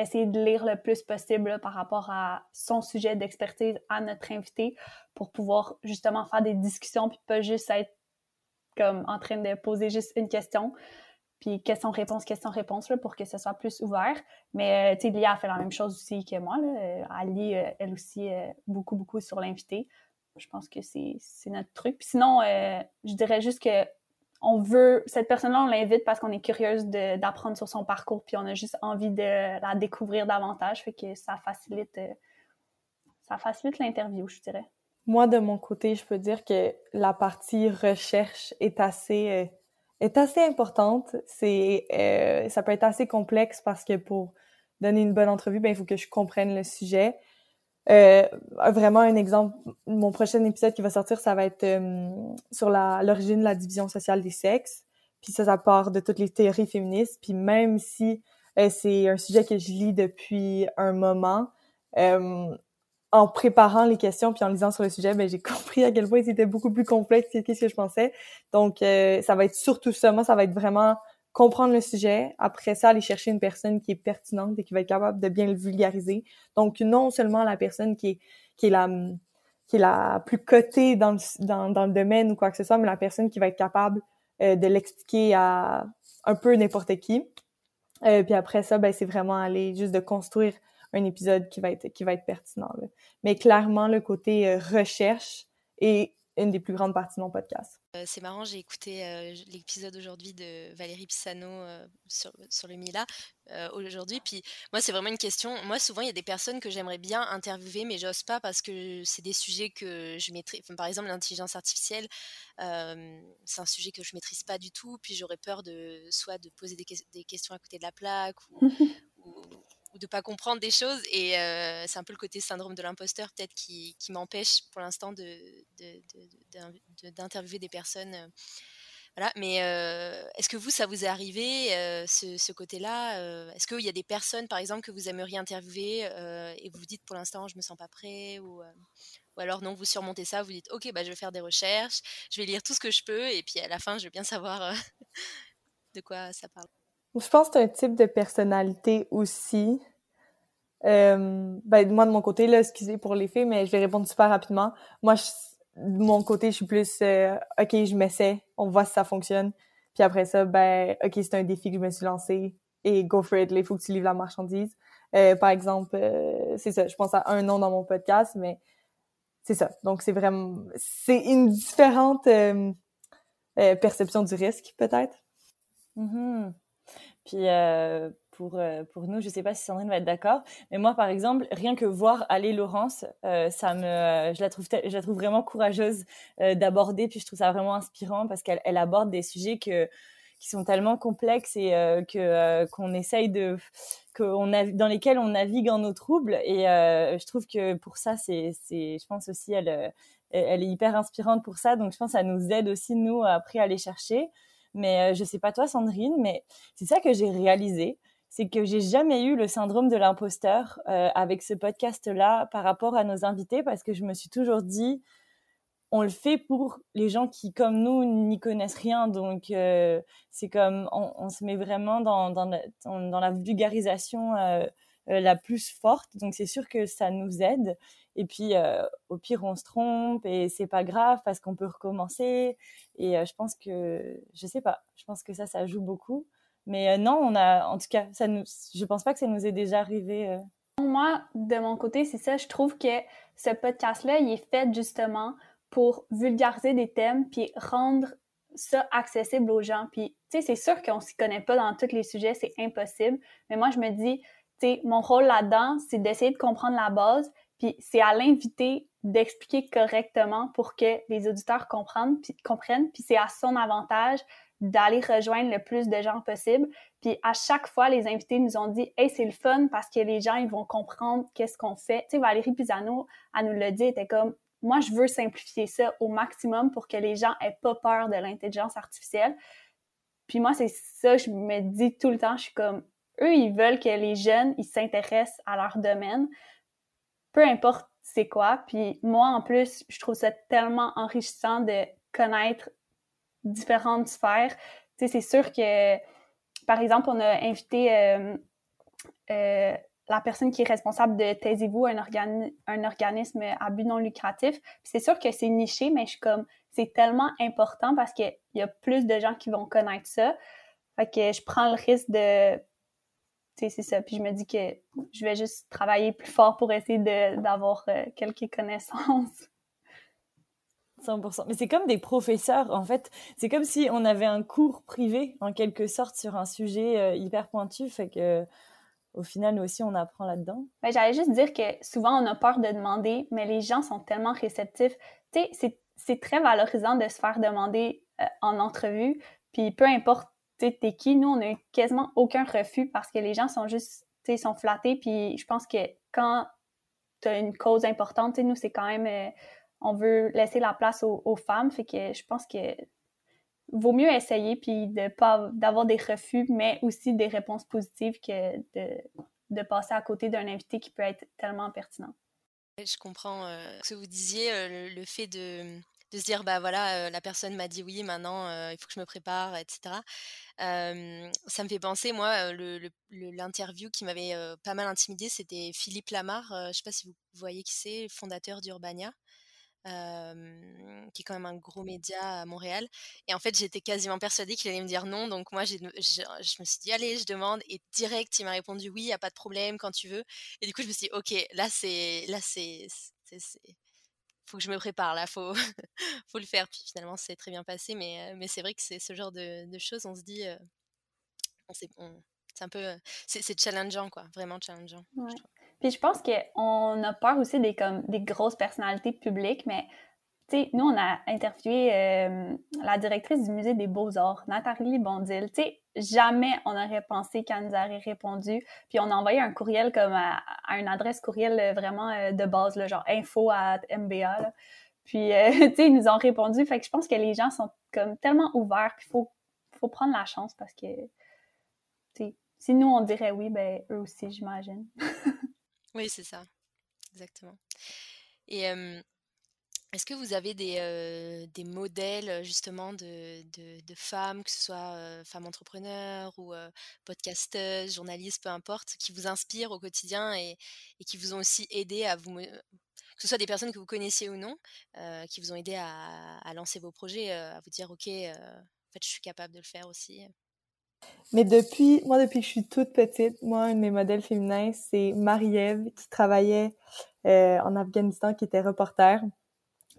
essayer de lire le plus possible par rapport à son sujet d'expertise à notre invité pour pouvoir justement faire des discussions puis pas juste être comme en train de poser juste une question puis question-réponse, question-réponse pour que ce soit plus ouvert. Mais tu sais, Lia a fait la même chose aussi que moi. Là. Elle lit, elle aussi, beaucoup, beaucoup sur l'invité. Je pense que c'est notre truc. Sinon, je dirais juste que on veut, cette personne-là, on l'invite parce qu'on est curieuse d'apprendre sur son parcours, puis on a juste envie de la découvrir davantage, fait que ça facilite, euh, ça facilite l'interview, je dirais. Moi, de mon côté, je peux dire que la partie recherche est assez, euh, importante. C'est, euh, ça peut être assez complexe parce que pour donner une bonne entrevue, ben, il faut que je comprenne le sujet. Euh, vraiment un exemple, mon prochain épisode qui va sortir, ça va être euh, sur l'origine de la division sociale des sexes. Puis ça, ça part de toutes les théories féministes. Puis même si euh, c'est un sujet que je lis depuis un moment, en préparant les questions puis en lisant sur le sujet, ben j'ai compris à quel point c'était beaucoup plus complexe que ce que je pensais. Donc ça va être surtout ça. Moi, ça va être vraiment comprendre le sujet, après ça, aller chercher une personne qui est pertinente et qui va être capable de bien le vulgariser. Donc, non seulement la personne qui est, qui est la qui est la plus cotée dans le, dans, dans le domaine ou quoi que ce soit, mais la personne qui va être capable euh, de l'expliquer à un peu n'importe qui. Euh, puis après ça, ben, c'est vraiment aller juste de construire un épisode qui va être, qui va être pertinent. Mais clairement, le côté euh, recherche est une des plus grandes parties de mon podcast. Euh, c'est marrant, j'ai écouté euh, l'épisode aujourd'hui de Valérie Pisano euh, sur, sur, le Mila aujourd'hui. Puis moi, c'est vraiment une question. Moi, souvent, il y a des personnes que j'aimerais bien interviewer, mais j'ose pas parce que c'est des sujets que je maîtrise. par exemple, l'intelligence artificielle, c'est un sujet que je maîtrise pas du tout. Puis j'aurais peur de soit de poser des, des, questions à côté de la plaque ou, ou de pas comprendre des choses. Et c'est un peu le côté syndrome de l'imposteur peut-être qui, qui m'empêche pour l'instant d'interviewer de, des personnes. voilà. Mais est-ce que vous, ça vous est arrivé, ce, côté-là Est-ce qu'il y a des personnes, par exemple, que vous aimeriez interviewer et vous vous dites pour l'instant, je me sens pas prêt ou, ou alors non, vous surmontez ça, vous dites, ok, bah, je vais faire des recherches, je vais lire tout ce que je peux et puis à la fin, je vais bien savoir de quoi ça parle? Je pense que c'est un type de personnalité aussi. Euh, ben, moi, de mon côté, là, excusez pour les filles, mais je vais répondre super rapidement. Moi, de mon côté, je suis plus euh, OK, je m'essaie, on voit si ça fonctionne. Puis après ça, ben OK, c'est un défi que je me suis lancé et go for it, il faut que tu livres la marchandise. Euh, par exemple, c'est ça, je pense à un nom dans mon podcast, mais c'est ça. Donc, c'est vraiment... C'est une différente perception du risque, peut-être. Mm-hmm. Puis euh, pour, euh, pour nous, je sais pas si Sandrine va être d'accord, mais moi, par exemple, rien que voir aller Laurence, euh, ça me, je la trouve, je la trouve vraiment courageuse d'aborder, puis je trouve ça vraiment inspirant parce qu'elle elle aborde des sujets que qui sont tellement complexes et que qu'on essaye de dans lesquels on navigue en eau trouble et je trouve que pour ça c'est je pense aussi elle elle est hyper inspirante pour ça. Donc je pense que ça nous aide aussi nous après à aller chercher mais euh, je sais pas toi, Sandrine, mais c'est ça que j'ai réalisé, c'est que j'ai jamais eu le syndrome de l'imposteur euh, avec ce podcast-là par rapport à nos invités, parce que je me suis toujours dit, on le fait pour les gens qui, comme nous, n'y connaissent rien. Donc, euh, c'est comme, on, se met vraiment dans, dans, la, dans la vulgarisation la plus forte. Donc, c'est sûr que ça nous aide. Et puis, euh, au pire, on se trompe et c'est pas grave parce qu'on peut recommencer. Et euh, je pense que, je sais pas, je pense que ça, ça joue beaucoup. Mais euh, non, on a, en tout cas, ça nous, je pense pas que ça nous est déjà arrivé. Moi, de mon côté, c'est ça. Je trouve que ce podcast-là, il est fait justement pour vulgariser des thèmes puis rendre ça accessible aux gens. Puis, tu sais, c'est sûr qu'on s'y connaît pas dans tous les sujets, c'est impossible. Mais moi, je me dis, sais, mon rôle là-dedans, c'est d'essayer de comprendre la base, puis c'est à l'invité d'expliquer correctement pour que les auditeurs comprennent, puis, comprennent, puis c'est à son avantage d'aller rejoindre le plus de gens possible. Puis à chaque fois, les invités nous ont dit Hey, c'est le fun parce que les gens, ils vont comprendre qu'est-ce qu'on fait. Tu sais, Valérie Pisano, elle nous l'a dit, était comme Moi, je veux simplifier ça au maximum pour que les gens aient pas peur de l'intelligence artificielle. Puis moi, c'est ça, je me dis tout le temps, je suis comme Eux, ils veulent que les jeunes, ils s'intéressent à leur domaine peu importe c'est quoi. Puis moi, en plus, je trouve ça tellement enrichissant de connaître différentes sphères. Tu sais, c'est sûr que, par exemple, on a invité euh, euh, la personne qui est responsable de Taisez-vous, un, un organisme à but non lucratif. C'est sûr que c'est niché, mais je suis comme, c'est tellement important parce qu'il y a plus de gens qui vont connaître ça. Fait que je prends le risque de. C'est ça. Puis je me dis que je vais juste travailler plus fort pour essayer d'avoir euh, quelques connaissances. 100%. Mais c'est comme des professeurs, en fait. C'est comme si on avait un cours privé, en quelque sorte, sur un sujet euh, hyper pointu. Fait que, au final, nous aussi, on apprend là-dedans. Ben, J'allais juste dire que souvent, on a peur de demander, mais les gens sont tellement réceptifs. Tu sais, c'est très valorisant de se faire demander euh, en entrevue. Puis peu importe t'es qui, nous, on n'a quasiment aucun refus parce que les gens sont juste, sont flattés. Puis je pense que quand tu as une cause importante, nous, c'est quand même euh, on veut laisser la place aux, femmes. Fait que je pense que vaut mieux essayer puis de pas d'avoir des refus, mais aussi des réponses positives que de, passer à côté d'un invité qui peut être tellement pertinent. Je comprends euh, ce que vous disiez, euh, le, fait de, se dire bah voilà la personne m'a dit oui maintenant il faut que je me prépare etc ça me fait penser moi l'interview qui m'avait pas mal intimidée c'était Philippe Lamar je sais pas si vous voyez qui c'est fondateur d'Urbania qui est quand même un gros média à Montréal. Et en fait, j'étais quasiment persuadée qu'il allait me dire non. Donc moi, je, me suis dit, allez, je demande. Et direct, il m'a répondu, oui, il n'y a pas de problème quand tu veux. Et du coup, je me suis dit, ok. Là, c'est, faut que je me prépare là, faut, faut le faire. Puis finalement, c'est très bien passé, mais, mais c'est vrai que c'est ce genre de, choses, on se dit, c'est un peu, c'est challengeant quoi, vraiment challengeant. Puis je pense qu'on a peur aussi des, comme, des grosses personnalités publiques, mais tu sais, nous, on a interviewé euh, la directrice du Musée des Beaux-Arts, Nathalie Bondil. Tu sais, jamais on aurait pensé qu'elle nous aurait répondu. Puis on a envoyé un courriel comme à, une adresse courriel euh, vraiment euh, de base, là, genre info à MBA. Puis, tu sais, ils nous ont répondu. Fait que je pense que les gens sont comme tellement ouverts. Puis il faut, faut prendre la chance parce que, tu sais, si nous, on dirait oui, ben eux aussi, j'imagine. Oui, c'est ça, exactement. Et est-ce que vous avez des, des modèles justement de, femmes, que ce soit femmes entrepreneurs ou podcasteuses, journalistes, peu importe, qui vous inspirent au quotidien et, qui vous ont aussi aidé à vous, que ce soit des personnes que vous connaissiez ou non, qui vous ont aidé à, lancer vos projets, à vous dire, OK, en fait, je suis capable de le faire aussi? Mais depuis, moi, depuis que je suis toute petite, moi, un de mes modèles féminins, c'est Marie-Ève, qui travaillait euh, en Afghanistan, qui était reporter.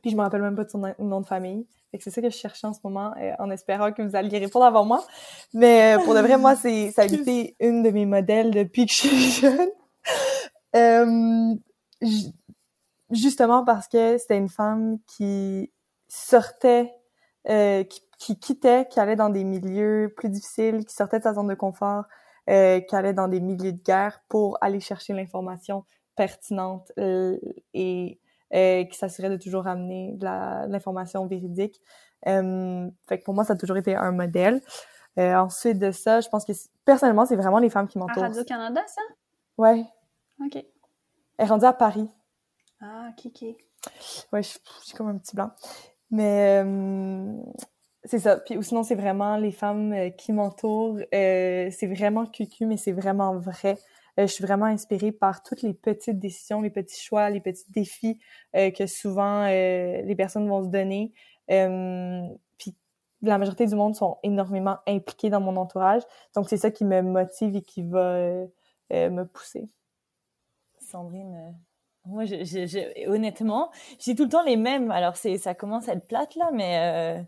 Puis je me rappelle même pas de son nom de famille. c'est ça que je cherchais en ce moment, euh, en espérant que vous alliez répondre avant moi. Mais euh, pour de vrai, moi, c'est, ça a été une de mes modèles depuis que je suis jeune. justement parce que c'était une femme qui sortait, qui qui quittait, qui allait dans des milieux plus difficiles, qui sortait de sa zone de confort, euh, qui allait dans des milieux de guerre pour aller chercher l'information pertinente euh, et euh, qui s'assurait de toujours amener de l'information véridique. Euh, fait que pour moi, ça a toujours été un modèle. Euh, ensuite de ça, je pense que personnellement, c'est vraiment les femmes qui m'entourent. À Radio-Canada, ça? Ouais. OK. Elle est rendue à Paris. Ah, Kiki. Ouais, je, suis comme un petit blanc. Mais c'est ça. Puis sinon, c'est vraiment les femmes euh, qui m'entourent. Euh, c'est vraiment cucu, mais c'est vraiment vrai. Euh, je suis vraiment inspirée par toutes les petites décisions, les petits choix, les petits défis que souvent les personnes vont se donner. puis la majorité du monde sont énormément impliqués dans mon entourage. Donc c'est ça qui me motive et qui va me pousser. Sandrine, moi, je, honnêtement, j'ai tout le temps les mêmes. Alors, c'est, ça commence à être plate là, mais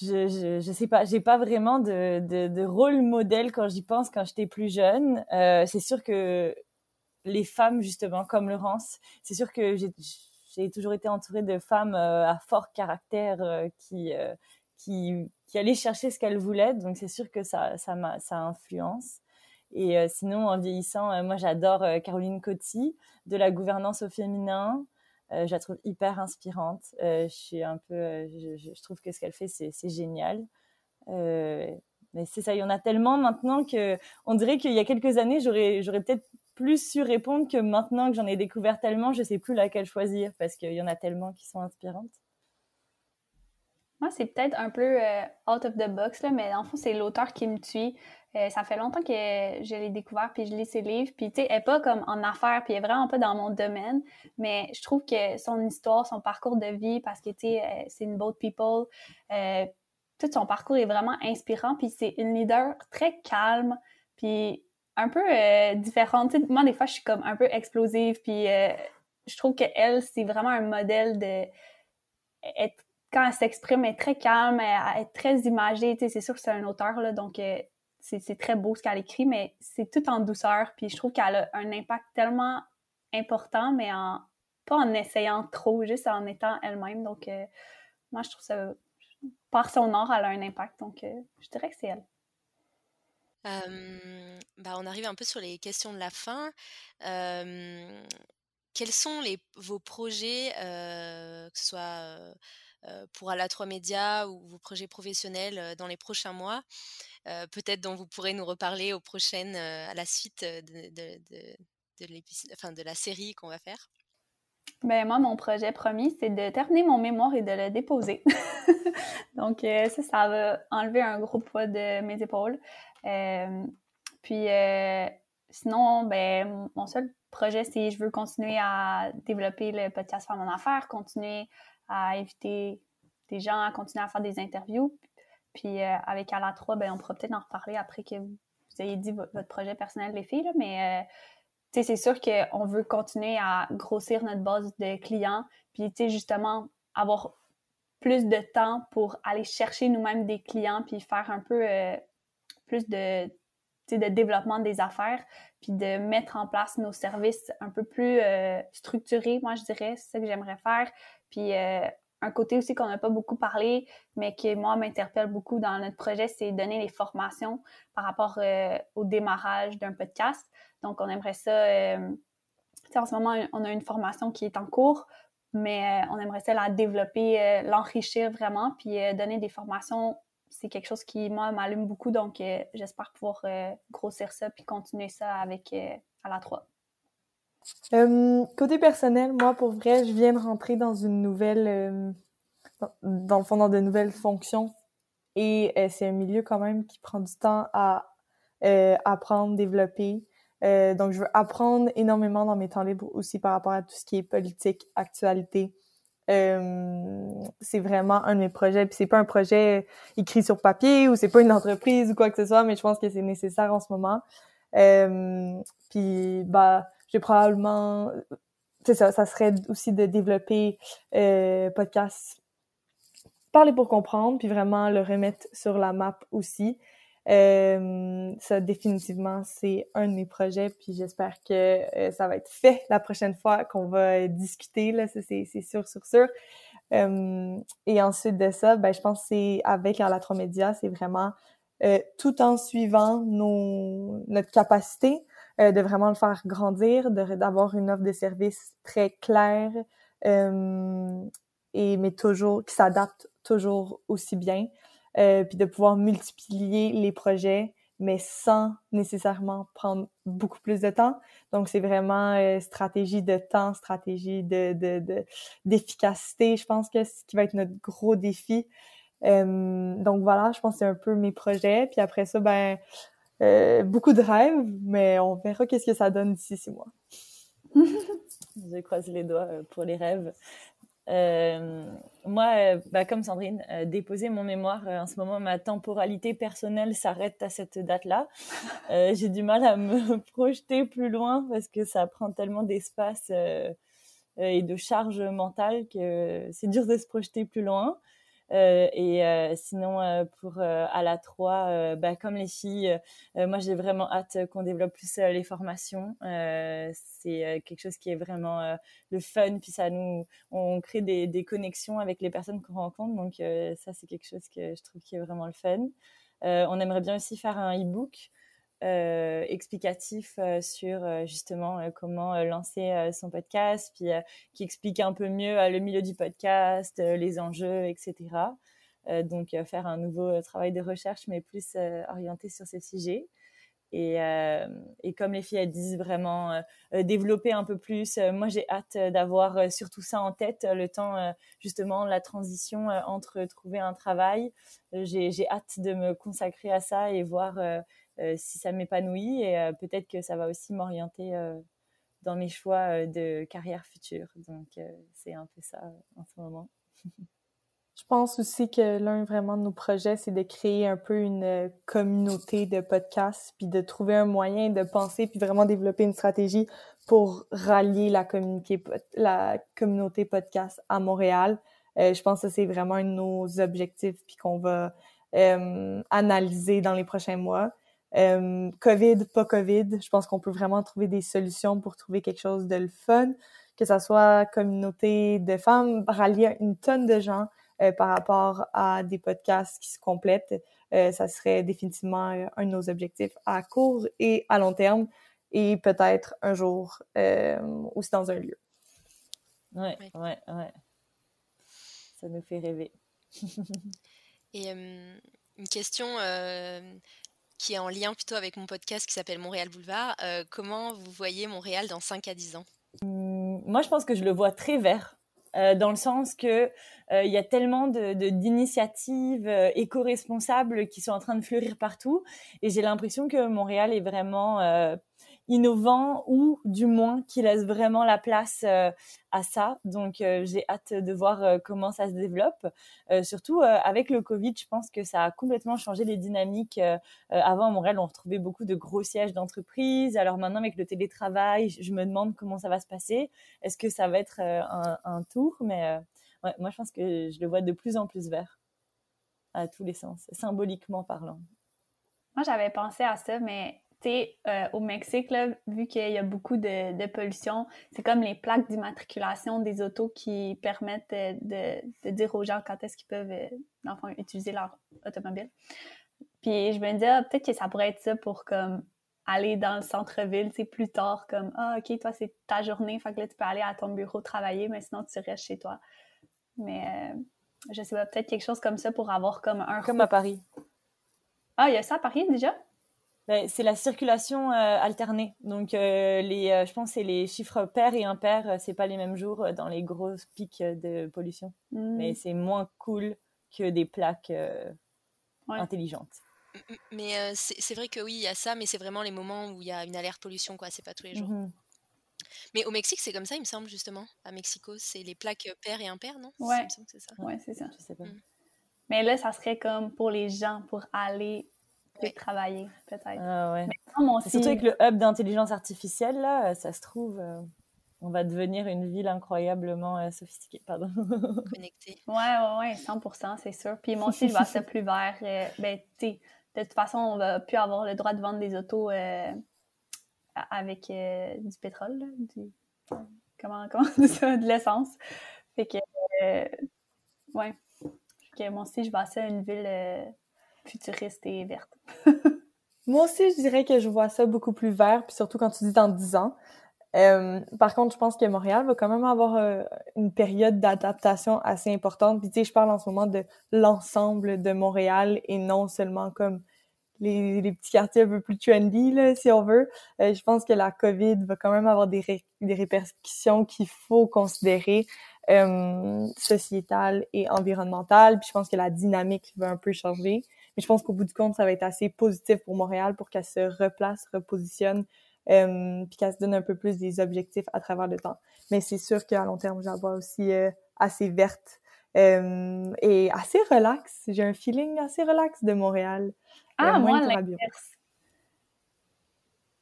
je, je, je, sais pas, j'ai pas vraiment de, de, de, rôle modèle quand j'y pense quand j'étais plus jeune. Euh, c'est sûr que les femmes, justement, comme Laurence, c'est sûr que j'ai toujours été entourée de femmes euh, à fort caractère euh, qui, euh, qui, qui allaient chercher ce qu'elles voulaient. Donc, c'est sûr que ça, ça, ça influence. Et sinon, en vieillissant, moi, j'adore Caroline Coty, de la gouvernance au féminin. Euh, je la trouve hyper inspirante. Euh, je suis un peu, euh, je, trouve que ce qu'elle fait, c'est génial. mais c'est ça, il y en a tellement maintenant que on dirait qu'il y a quelques années, j'aurais, peut-être plus su répondre que maintenant que j'en ai découvert tellement, je sais plus laquelle choisir parce qu'il y en a tellement qui sont inspirantes. Moi, c'est peut-être un peu out of the box, là, mais en fond, c'est l'auteur qui me tue. Euh, ça fait longtemps que je l'ai découvert, puis je lis ses livres. Puis, tu sais, elle n'est pas comme en affaires, puis elle est vraiment pas dans mon domaine. Mais je trouve que son histoire, son parcours de vie, parce que, tu sais, euh, c'est une boat people, euh, tout son parcours est vraiment inspirant. Puis c'est une leader très calme, puis un peu différente. Moi, des fois, je suis comme un peu explosive, puis je trouve qu'elle, c'est vraiment un modèle de... Être, quand elle s'exprime, elle est très calme, elle, est très imagée. C'est sûr que c'est un auteur, là, donc c'est très beau ce qu'elle écrit, mais c'est tout en douceur. Puis je trouve qu'elle a un impact tellement important, mais en pas en essayant trop, juste en étant elle-même. Donc, euh, moi, je trouve ça, par son art, elle a un impact. Donc, euh, je dirais que c'est elle. bah, on arrive un peu sur les questions de la fin. quels sont les, vos projets, euh, que ce soit pour à la 3 Médias ou vos projets professionnels dans les prochains mois peut-être dont vous pourrez nous reparler aux prochaines, à la suite de, de, de, enfin, de la série qu'on va faire. Ben, moi, mon projet promis, c'est de terminer mon mémoire et de le déposer. Donc, ça, ça va enlever un gros poids de mes épaules. puis, sinon, ben, mon seul projet, c'est je veux continuer à développer le podcast Faire mon affaire, continuer à inviter des gens à continuer à faire des interviews. Puis euh, avec Ala 3, ben, on pourra peut-être en reparler après que vous ayez dit votre, projet personnel, les filles. mais euh, c'est sûr qu'on veut continuer à grossir notre base de clients. Puis justement, avoir plus de temps pour aller chercher nous-mêmes des clients, puis faire un peu euh, plus de, de développement des affaires, puis de mettre en place nos services un peu plus structurés, moi je dirais, c'est ça que j'aimerais faire. Puis un côté aussi qu'on n'a pas beaucoup parlé, mais qui, moi, m'interpelle beaucoup dans notre projet, c'est donner les formations par rapport euh, au démarrage d'un podcast. Donc, on aimerait ça. Euh, en ce moment, on a une formation qui est en cours, mais euh, on aimerait ça la développer, l'enrichir vraiment, puis donner des formations. C'est quelque chose qui, moi, m'allume beaucoup. Donc, j'espère pouvoir grossir ça puis continuer ça avec à la 3. Euh, côté personnel, moi, pour vrai, je viens de rentrer dans une nouvelle, euh, dans, le fond, dans de nouvelles fonctions. Et euh, c'est un milieu quand même qui prend du temps à apprendre, développer. donc, je veux apprendre énormément dans mes temps libres aussi par rapport à tout ce qui est politique, actualité. c'est vraiment un de mes projets. Puis c'est pas un projet écrit sur papier ou c'est pas une entreprise ou quoi que ce soit, mais je pense que c'est nécessaire en ce moment. puis bah j'ai probablement c'est ça, ça serait aussi de développer euh, podcast parler pour comprendre, puis vraiment le remettre sur la map aussi. Euh, ça définitivement c'est un de mes projets, puis j'espère que euh, ça va être fait la prochaine fois qu'on va discuter là, c'est sûr, sûr, sûr. Euh, et ensuite de ça, ben je pense que c'est avec Média, c'est vraiment euh, tout en suivant nos, notre capacité euh, de vraiment le faire grandir, d'avoir une offre de service très claire, euh, et mais toujours qui s'adapte toujours aussi bien, euh, puis de pouvoir multiplier les projets, mais sans nécessairement prendre beaucoup plus de temps. Donc c'est vraiment euh, stratégie de temps, stratégie de d'efficacité. je pense que ce qui va être notre gros défi. donc voilà, je pense que c'est un peu mes projets. Puis après ça, ben euh, beaucoup de rêves, mais on verra qu'est-ce que ça donne d'ici six mois. Je croise les doigts euh, pour les rêves. Euh, moi, bah, comme Sandrine, déposer mon mémoire, en ce moment, ma temporalité personnelle s'arrête à cette date-là. J'ai du mal à me projeter plus loin parce que ça prend tellement d'espace et de charge mentale que c'est dur de se projeter plus loin. Euh, et euh, sinon, euh, pour à la 3, bah, comme les filles, moi j'ai vraiment hâte qu'on développe plus les formations. c'est quelque chose qui est vraiment le fun, puis ça nous, on crée des, des connexions avec les personnes qu'on rencontre. Donc ça, c'est quelque chose que je trouve qui est vraiment le fun. on aimerait bien aussi faire un e-book. Euh, explicatif euh, sur euh, justement comment lancer son podcast, puis qui explique un peu mieux le milieu du podcast, les enjeux, etc. donc faire un nouveau travail de recherche, mais plus orienté sur ce sujet. Et, comme les filles disent vraiment développer un peu plus. moi j'ai hâte d'avoir surtout ça en tête, le temps justement la transition entre trouver un travail. j'ai hâte de me consacrer à ça et voir si ça m'épanouit et peut-être que ça va aussi m'orienter dans mes choix de carrière future. Donc, c'est un peu ça en ce moment. Je pense aussi que l'un vraiment de nos projets, c'est de créer un peu une communauté de podcasts, puis de trouver un moyen de penser, puis vraiment développer une stratégie pour rallier la, communauté podcast à Montréal. Euh, je pense que c'est vraiment un de nos objectifs, puis qu'on va euh, analyser dans les prochains mois. Euh, COVID, pas COVID, je pense qu'on peut vraiment trouver des solutions pour trouver quelque chose de le fun, que ça soit communauté de femmes, rallier une tonne de gens par rapport à des podcasts qui se complètent. ça serait définitivement un de nos objectifs à court et à long terme et peut-être un jour aussi dans un lieu. Ouais, ouais, ouais ça nous fait rêver. Et une question qui est en lien plutôt avec mon podcast qui s'appelle Montréal Boulevard. comment vous voyez Montréal dans 5 à 10 ans? Mmh, Moi, je pense que je le vois très vert. dans le sens que il y a tellement de, d'initiatives éco-responsables qui sont en train de fleurir partout et j'ai l'impression que Montréal est vraiment innovant ou du moins qui laisse vraiment la place euh, à ça. Donc euh, j'ai hâte de voir euh, comment ça se développe. surtout avec le Covid, je pense que ça a complètement changé les dynamiques. avant à Montréal, on retrouvait beaucoup de gros sièges d'entreprise. Alors maintenant avec le télétravail, je me demande comment ça va se passer. Est-ce que ça va être un, tour? Mais moi je pense que je le vois de plus en plus vert à tous les sens, symboliquement parlant. Moi, j'avais pensé à ça, mais euh, au Mexique, là, vu qu'il y a beaucoup de, pollution, c'est comme les plaques d'immatriculation des autos qui permettent de, dire aux gens quand est-ce qu'ils peuvent euh, utiliser leur automobile. Puis je me disais, ah, peut-être que ça pourrait être ça pour comme aller dans le centre-ville, c'est plus tard, comme Ah, ok, toi, c'est ta journée, fait que là, tu peux aller à ton bureau travailler, mais sinon, tu restes chez toi. Mais euh, je sais pas, peut-être quelque chose comme ça pour avoir comme un. Comme à Paris. Ah, il y a ça à Paris déjà? Ben, c'est la circulation euh, alternée. Donc, euh, les, euh, je pense que c'est les chiffres pairs et impairs, c'est pas les mêmes jours dans les gros pics de pollution. Hmm. Mais c'est moins cool que des plaques intelligentes. Mais c'est vrai que oui, il y a ça, mais c'est vraiment les moments où il y a une alerte pollution, quoi. C'est pas tous les jours. Mhm. Mais au Mexique, c'est comme ça, il me semble, justement. À Mexico, c'est les plaques paires et impairs, non? Ouais. c'est ça. Ouais, c'est ça. Je sais pas. Hmm. Mais là, ça serait comme pour les gens, pour aller travailler, peut-être. Ah ouais. Surtout avec le hub d'intelligence artificielle, là, euh, ça se trouve, euh, on va devenir une ville incroyablement euh, sophistiquée. Pardon. Connectée. Ouais, ouais, ouais, 100%, c'est sûr. Puis moi aussi, je vois ça plus vert. ben, tu de toute façon, on va plus avoir le droit de vendre des autos avec du pétrole, du... Comment, comment ça, de l'essence. Fait que, ouais. que moi aussi, je vois ça une ville futuriste et verte. Moi aussi, je dirais que je vois ça beaucoup plus vert, puis surtout quand tu dis dans 10 ans. Euh, par contre, je pense que Montréal va quand même avoir euh, une période d'adaptation assez importante. Puis tu sais, je parle en ce moment de l'ensemble de Montréal et non seulement comme les, petits quartiers un peu plus trendy, là, si on veut. Euh, je pense que la COVID va quand même avoir des, des répercussions qu'il faut considérer sociétales et environnementales. Puis je pense que la dynamique va un peu changer. Mais je pense qu'au bout du compte, ça va être assez positif pour Montréal pour qu'elle se replace, repositionne, euh, puis qu'elle se donne un peu plus des objectifs à travers le temps. Mais c'est sûr qu'à long terme, je la vois aussi euh, assez verte euh, et assez relax. J'ai un feeling assez relax de Montréal. Ah, moi, l'inverse.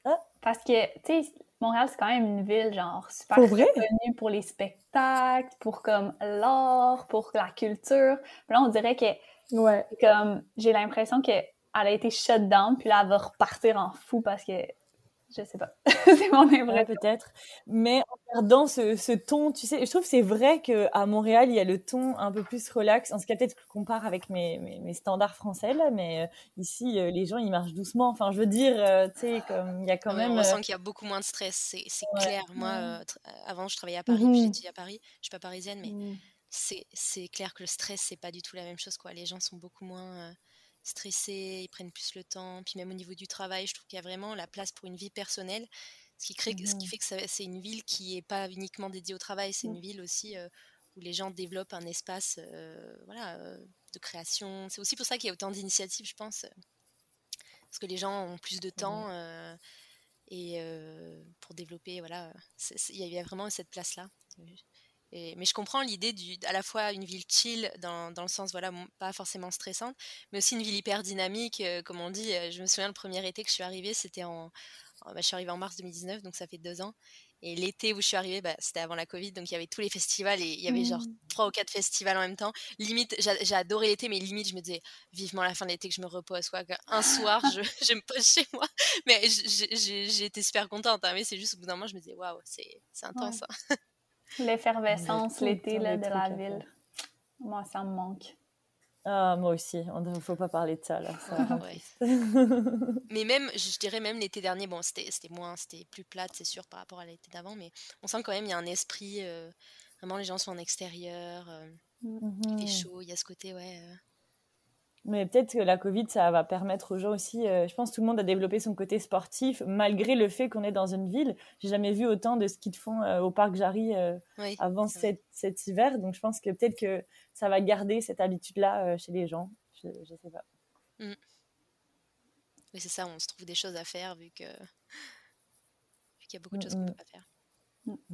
Ah. Parce que, tu sais, Montréal, c'est quand même une ville, genre, super connue pour les spectacles, pour, comme, l'art, pour la culture. là, on dirait que Ouais. Comme, j'ai l'impression qu'elle a été shut down, puis là, elle va repartir en fou parce que je sais pas. c'est mon impression. peut-être. Mais en gardant ce, ce, ton, tu sais, je trouve que c'est vrai qu'à Montréal, il y a le ton un peu plus relax. En ce cas, peut-être que je compare avec mes, mes, standards français, là, mais euh, ici, euh, les gens, ils marchent doucement. Enfin, je veux dire, euh, tu sais, comme il y a quand même. On sent qu'il y a beaucoup moins de stress, c'est clair. Moi, avant, je travaillais à Paris, mmh. j'étais à Paris. Je suis pas parisienne, mais. Mmh c'est clair que le stress, c'est pas du tout la même chose. Quoi. Les gens sont beaucoup moins stressés, ils prennent plus le temps. Puis même au niveau du travail, je trouve qu'il y a vraiment la place pour une vie personnelle. Ce qui, crée, ce qui mmh fait que c'est une ville qui n'est pas uniquement dédiée au travail, c'est mmh. une ville aussi où les gens développent un espace voilà, de création. C'est aussi pour ça qu'il y a autant d'initiatives, je pense, parce que les gens ont plus de temps et pour développer, voilà, il y a vraiment cette place-là. Mais je comprends l'idée à la fois une ville chill dans, dans, le sens voilà pas forcément stressante, mais aussi une ville hyper dynamique, comme on dit. Je me souviens le premier été que je suis arrivée, c'était en, bah, je suis arrivée en mars 2019, donc ça fait deux ans. Et l'été où je suis arrivée, bah, c'était avant la Covid, donc il y avait tous les festivals et il y avait genre mmh. trois ou quatre festivals en même temps. Limite, j'ai adoré l'été, mais limite, je me disais vivement la fin de l'été que je me repose. Quoi. Un soir, je, je, me pose chez moi. Mais j'ai été super contente, hein, mais c'est juste au bout d'un moment, je me disais waouh, c'est intense. Hein. L'effervescence l'été de la ville. Moi, ça me manque. Ah, moi aussi, il ne faut pas parler de ça là. mais même, je dirais même l'été dernier, bon, c'était moins, c'était plus plate, c'est sûr, par rapport à l'été d'avant, mais on sent quand même il y a un esprit, euh, vraiment les gens sont en extérieur, euh, il fait mmh chaud, il y a ce côté, ouais. Euh, mais peut-être que la Covid, ça va permettre aux gens aussi, euh, je pense que tout le monde a développé son côté sportif, malgré le fait qu'on est dans une ville. J'ai jamais vu autant de ski de fond euh, au parc Jarry euh, avant cet, cet, hiver. Donc je pense que peut-être que ça va garder cette habitude-là chez les gens. Je ne sais pas. Mm. Oui, c'est ça, on se trouve des choses à faire vu qu'il y a beaucoup de choses qu'on ne peut pas faire.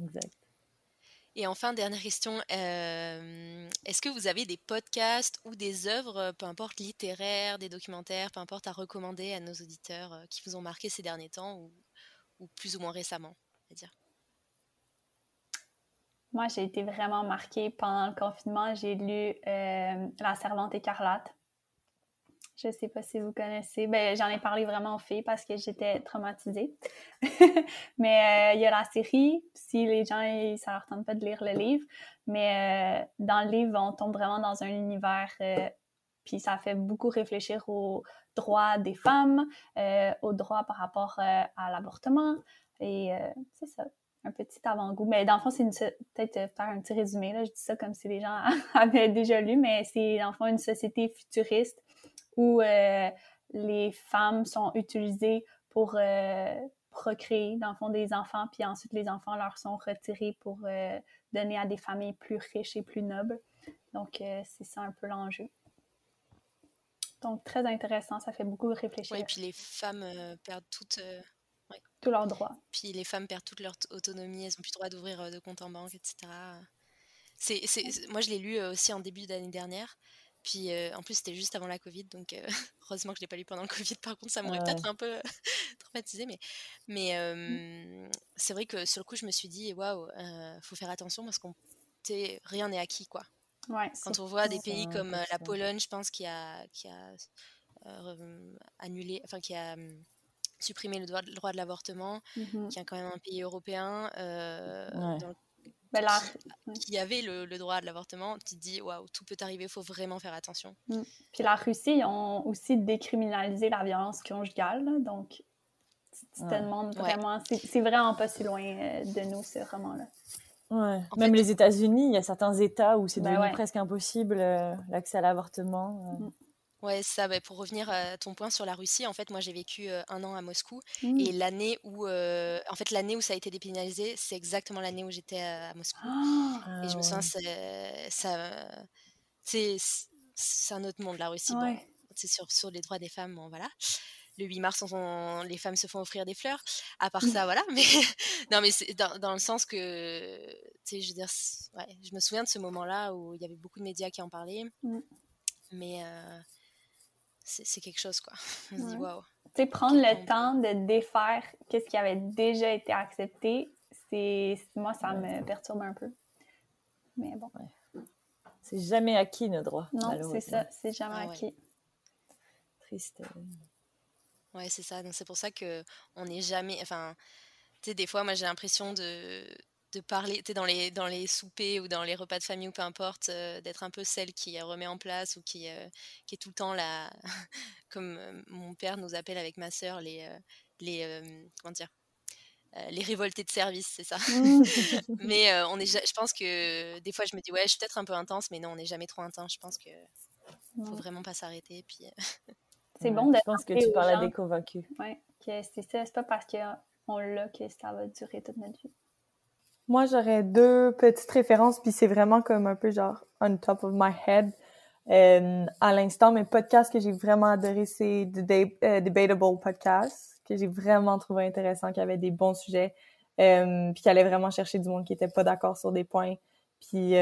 Exact. Et enfin, dernière question, euh, est-ce que vous avez des podcasts ou des œuvres, peu importe littéraires, des documentaires, peu importe, à recommander à nos auditeurs euh, qui vous ont marqué ces derniers temps ou, plus ou moins récemment, Moi, j'ai été vraiment marquée pendant le confinement. J'ai lu euh, La Servante écarlate je sais pas si vous connaissez. Ben, j'en ai parlé vraiment aux filles parce que j'étais traumatisée. Mais euh, il y a la série, si les gens, ça leur tente pas de lire le livre. Mais euh, dans le livre, on tombe vraiment dans un univers, euh, puis ça fait beaucoup réfléchir aux droits des femmes, aux droits par rapport à l'avortement. Et c'est ça un petit avant-goût. Mais dans le fond, c'est peut-être faire un petit résumé. Là. Je dis ça comme si les gens avaient déjà lu, mais c'est dans le fond une société futuriste où euh, les femmes sont utilisées pour euh, procréer, dans le fond, des enfants, puis ensuite les enfants leur sont retirés pour euh, donner à des familles plus riches et plus nobles. Donc, c'est ça un peu l'enjeu. Donc, très intéressant, ça fait beaucoup réfléchir. Oui, puis les femmes perdent toutes... Tous leurs droits. Puis les femmes perdent toute leur autonomie, elles n'ont plus le droit d'ouvrir de compte en banque, etc. C'est, moi, je l'ai lu aussi en début d'année dernière. Puis en plus, c'était juste avant la Covid, donc heureusement que je ne l'ai pas lu pendant le Covid. Par contre, ça m'aurait peut-être un peu traumatisé. Mais, mais mmh. c'est vrai que sur le coup, je me suis dit, waouh, il faut faire attention parce qu'on rien n'est acquis. quoi. Quand on voit des pays comme la Pologne, je pense, qui a, qui a annulé, enfin, qui a supprimé le droit, le droit de l'avortement, mmh qui est quand même un pays européen dans ben qui, avait le, droit de l'avortement, tu te dis waouh, tout peut arriver, il faut vraiment faire attention. Mm. Puis la Russie, ils ont aussi décriminalisé la violence conjugale, donc tu te demandes vraiment, c'est vraiment pas si loin euh, de nous ce roman-là. Ouais. Même les États-Unis, il y a certains États où c'est ben devenu presque impossible euh, l'accès à l'avortement. Euh. Mm. Ouais, ça, bah, pour revenir à ton point sur la Russie, en fait, moi j'ai vécu un an à Moscou mmh. et l'année où, en fait, l'année où ça a été dépénalisé, c'est exactement l'année où j'étais à Moscou. Ah! et je me souviens, ça, c'est, c'est un autre monde la Russie. c'est sur, sur les droits des femmes, bon, voilà. Le 8 mars, les femmes se font offrir des fleurs. À part mmh. ça, voilà. Mais non, mais c'est dans, dans, le sens que, tu sais, je veux dire, ouais, je me souviens de ce moment-là où il y avait beaucoup de médias qui en parlaient. Mmh. Mais c'est quelque chose, quoi. On se dit, waouh. Tu sais, prendre le temps de défaire qu'est-ce qui avait déjà été accepté, c'est moi, ça me perturbe un peu. Mais bon. C'est jamais acquis, nos droits. Non, c'est ça, c'est jamais ah acquis. Triste. Ouais, c'est ça. Donc, c'est pour ça que on n'est jamais. Enfin, tu sais, des fois, moi, j'ai l'impression de de parler, tu dans les, dans les soupers ou dans les repas de famille ou peu importe, euh, d'être un peu celle qui remet en place ou qui, euh, qui est tout le temps là, comme euh, mon père nous appelle avec ma sœur, les, les, comment dire, les révoltés de service, c'est ça. Mmh. mais on est, je pense que des fois je me dis, ouais, je suis peut-être un peu intense, mais non, on n'est jamais trop intense. Je pense que faut vraiment pas s'arrêter. Puis, c'est bon de Je pense que tu parles à des convaincus. Ouais, c'est ça, c'est pas parce qu'on l'a que ça va durer toute notre vie. Moi, j'aurais deux petites références, puis c'est vraiment comme un peu genre on top of my head. à l'instant, mes podcasts que j'ai vraiment adoré, c'est The Debatable Podcast, que j'ai vraiment trouvé intéressant, qui avait des bons sujets, puis qui allait vraiment chercher du monde qui était pas d'accord sur des points, puis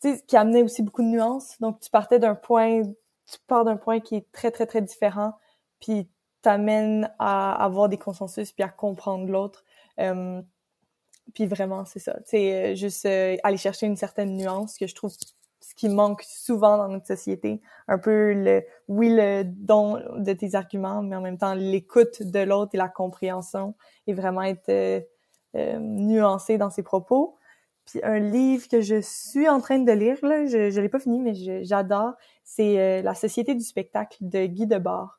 sais, qui amenait aussi beaucoup de nuances. Donc, tu partais d'un point, tu pars d'un point qui est très, très, très différent, puis t'amène à avoir des consensus puis à comprendre l'autre. Euh, puis vraiment, c'est ça. Sais, euh, juste euh, aller chercher une certaine nuance que je trouve ce qui manque souvent dans notre société. Un peu le, oui, le don de tes arguments, mais en même temps l'écoute de l'autre et la compréhension et vraiment être euh, nuancé dans ses propos. Puis un livre que je suis en train de lire, là, je ne l'ai pas fini, mais j'adore, c'est La Société du spectacle de Guy Debord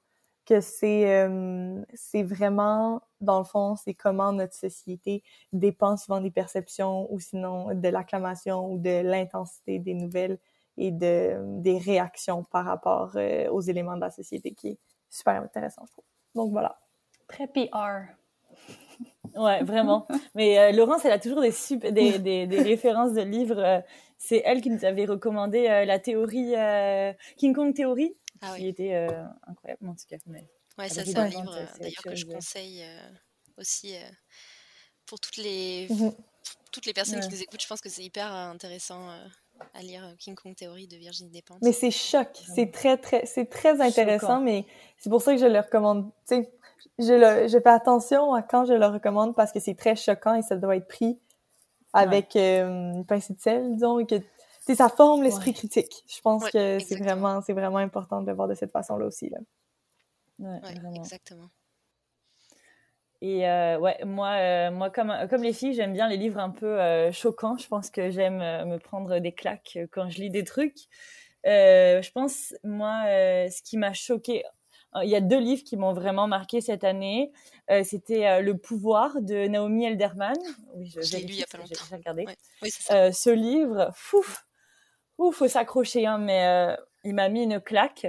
que c'est euh, c'est vraiment dans le fond c'est comment notre société dépend souvent des perceptions ou sinon de l'acclamation ou de l'intensité des nouvelles et de des réactions par rapport euh, aux éléments de la société qui est super intéressant je trouve. Donc voilà. Très PR ouais vraiment. Mais euh, Laurence elle a toujours des super des, des, des références de livres c'est elle qui nous avait recommandé la théorie King Kong théorie ah qui était euh, incroyable en tout cas. Mais ouais, ça c'est un livre euh, d'ailleurs que je conseille euh, aussi pour toutes les toutes les personnes qui nous écoutent. Je pense que c'est hyper intéressant à lire King Kong Theory de Virginie Despentes. Mais c'est choc, c'est très très c'est très intéressant, mais c'est pour ça que je le recommande. Tu sais, je, le, je fais attention à quand je le recommande parce que c'est très choquant et ça doit être pris avec une pincée de sel, disons, et que c'est ça forme l'esprit critique. Je pense que c'est vraiment, c'est vraiment important de le voir de cette façon-là aussi. Là. Ouais, exactement. Et euh, ouais, moi, euh, moi comme, comme les filles, j'aime bien les livres un peu euh, choquants. Je pense que j'aime me prendre des claques quand je lis des trucs. je pense, moi, ce qui m'a choqué, il y a deux livres qui m'ont vraiment marqué cette année. C'était Le pouvoir de Naomi Elderman. Oui, je, l'ai lu il y a pas longtemps. regardé. Oui, ça. ce livre, fou, Ouh, faut s'accrocher, hein, mais euh, il m'a mis une claque.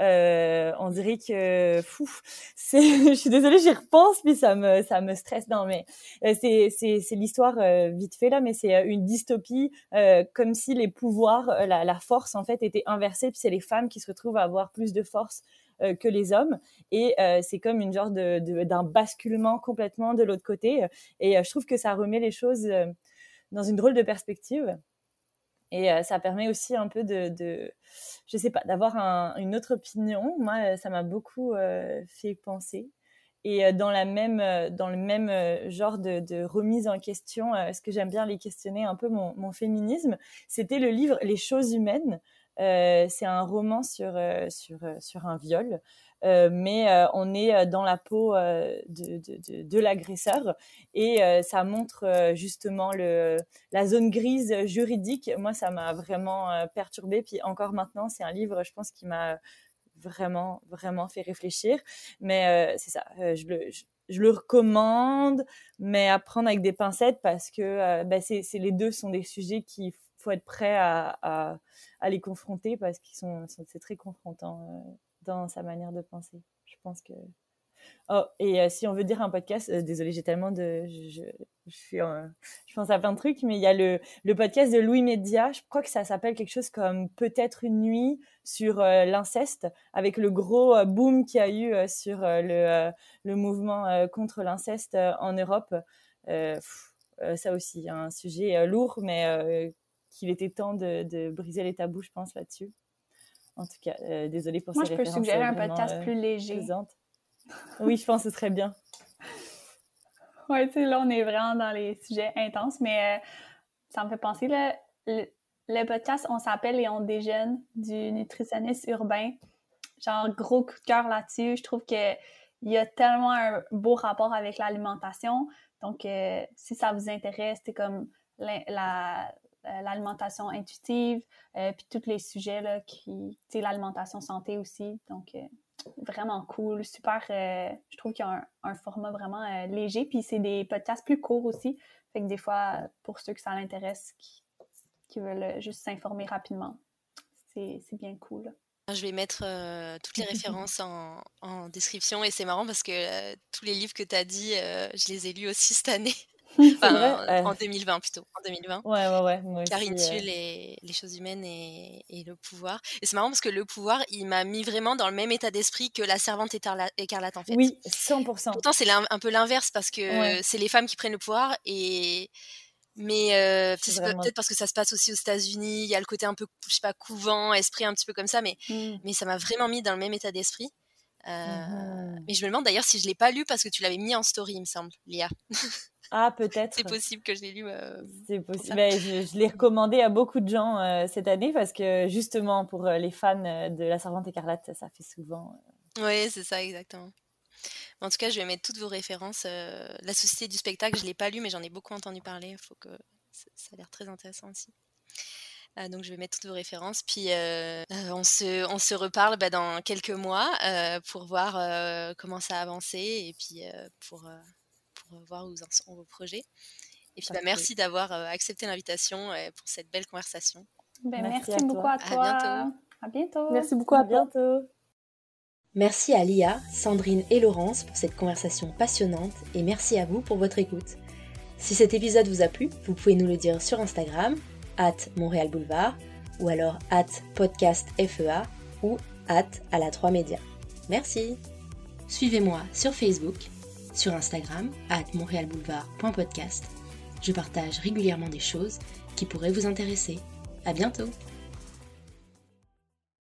Euh, on dirait que fou. C'est je suis désolée j'y repense puis ça me ça me stresse. Non mais euh, c'est c'est c'est l'histoire euh, vite fait là mais c'est euh, une dystopie comme si les pouvoirs la, force en fait était inversée puis c'est les femmes qui se retrouvent à avoir plus de force que les hommes. Et c'est comme une genre de d'un basculement complètement de l'autre côté. Et je trouve que ça remet les choses dans une drôle de perspective et euh, ça permet aussi un peu de, je sais pas, d'avoir un, une autre opinion. Moi, euh, ça m'a beaucoup euh, fait penser. Et dans, la même, dans le même genre de, remise en question, ce que j'aime bien les questionner un peu mon, mon féminisme, c'était le livre Les choses humaines. c'est un roman sur, sur, sur un viol euh, mais euh, on est euh, dans la peau de, l'agresseur et ça montre justement la zone grise juridique. Moi, ça m'a vraiment perturbée. Puis encore maintenant, c'est un livre, je pense, qui m'a vraiment, vraiment fait réfléchir. Mais c'est ça, je le, recommande, mais à prendre avec des pincettes parce que ben, c'est, les deux sont des sujets qu'il faut être prêt à les confronter parce qu'ils sont, c'est très confrontant dans sa manière de penser. Je pense que. Oh, et euh, si on veut dire un podcast, euh, désolé, j'ai tellement de. Je, je, pense à plein de trucs, mais il y a le, le podcast de Louis Média, je crois que ça s'appelle quelque chose comme Peut-être une nuit sur euh, l'inceste, avec le gros boom qu'il y a eu sur le, le mouvement contre l'inceste en Europe. ça aussi, un sujet lourd, mais qu'il était temps de briser les tabous, je pense, là-dessus. En tout cas, euh, désolée pour Moi, ces références. Moi, je peux suggérer un euh, podcast plus léger. oui, je pense que ce serait bien. oui, tu sais, là, on est vraiment dans les sujets intenses, mais euh, ça me fait penser, là, le, podcast On s'appelle et on déjeune du nutritionniste urbain. Genre, gros coup de cœur là-dessus. Je trouve qu'il y a tellement un beau rapport avec l'alimentation. Donc, si ça vous intéresse, c'est comme la, euh, l'alimentation intuitive, euh, puis tous les sujets là, qui, tu sais, l'alimentation santé aussi. Donc, euh, vraiment cool, super. je trouve qu'il y a un, format vraiment léger, puis c'est des podcasts plus courts aussi. Fait que des fois, pour ceux que ça l'intéresse, qui, veulent juste s'informer rapidement, c'est bien cool. Je vais mettre toutes les références en, description et c'est marrant parce que tous les livres que tu as dit, je les ai lus aussi cette année. Enfin, en 2020 plutôt, en 2020. Ouais, ouais, ouais. Moi Car aussi, il tue euh, les, les choses humaines et, et le pouvoir. Et c'est marrant parce que le pouvoir, il m'a mis vraiment dans le même état d'esprit que la servante écarlate, en fait. Oui, 100%. Pourtant, c'est un peu l'inverse parce que Ouais. c'est les femmes qui prennent le pouvoir et mais euh, vraiment- peut-être parce que ça se passe aussi aux États-Unis, il y a le côté un peu je sais pas couvent, esprit un petit peu comme ça mais Mm. mais ça m'a vraiment mis dans le même état d'esprit. Euh, Mhm. Mais je me demande d'ailleurs si je l'ai pas lu parce que tu l'avais mis en story, il me semble, Léa. Ah, peut-être. C'est possible que je l'ai lu. euh, C'est possible. Ben, je je l'ai recommandé à beaucoup de gens euh, cette année parce que justement pour euh, les fans euh, de La Servante écarlate, ça fait souvent. euh, Oui, c'est ça, exactement. En tout cas, je vais mettre toutes vos références. euh, La Société du spectacle, je l'ai pas lu, mais j'en ai beaucoup entendu parler. Faut que ça a l'air très intéressant aussi. Euh, donc, je vais mettre toutes vos références. Puis, euh, euh, on, se, on se reparle bah, dans quelques mois euh, pour voir euh, comment ça a avancé et puis euh, pour, euh, pour voir où en sont vos projets. Et puis, bah, merci d'avoir euh, accepté l'invitation euh, pour cette belle conversation. Ben, Merci merci, à toi. beaucoup à À toi. bientôt. À bientôt. Merci beaucoup À bientôt. Merci à Lia, Sandrine et Laurence pour cette conversation passionnante et merci à vous pour votre écoute. Si cet épisode vous a plu, vous pouvez nous le dire sur Instagram, at Montréal Boulevard, ou alors at podcastfea ou at à la 3 médias. Merci. Suivez-moi sur Facebook, sur Instagram, at montréalboulevard.podcast. Je partage régulièrement des choses qui pourraient vous intéresser. À bientôt!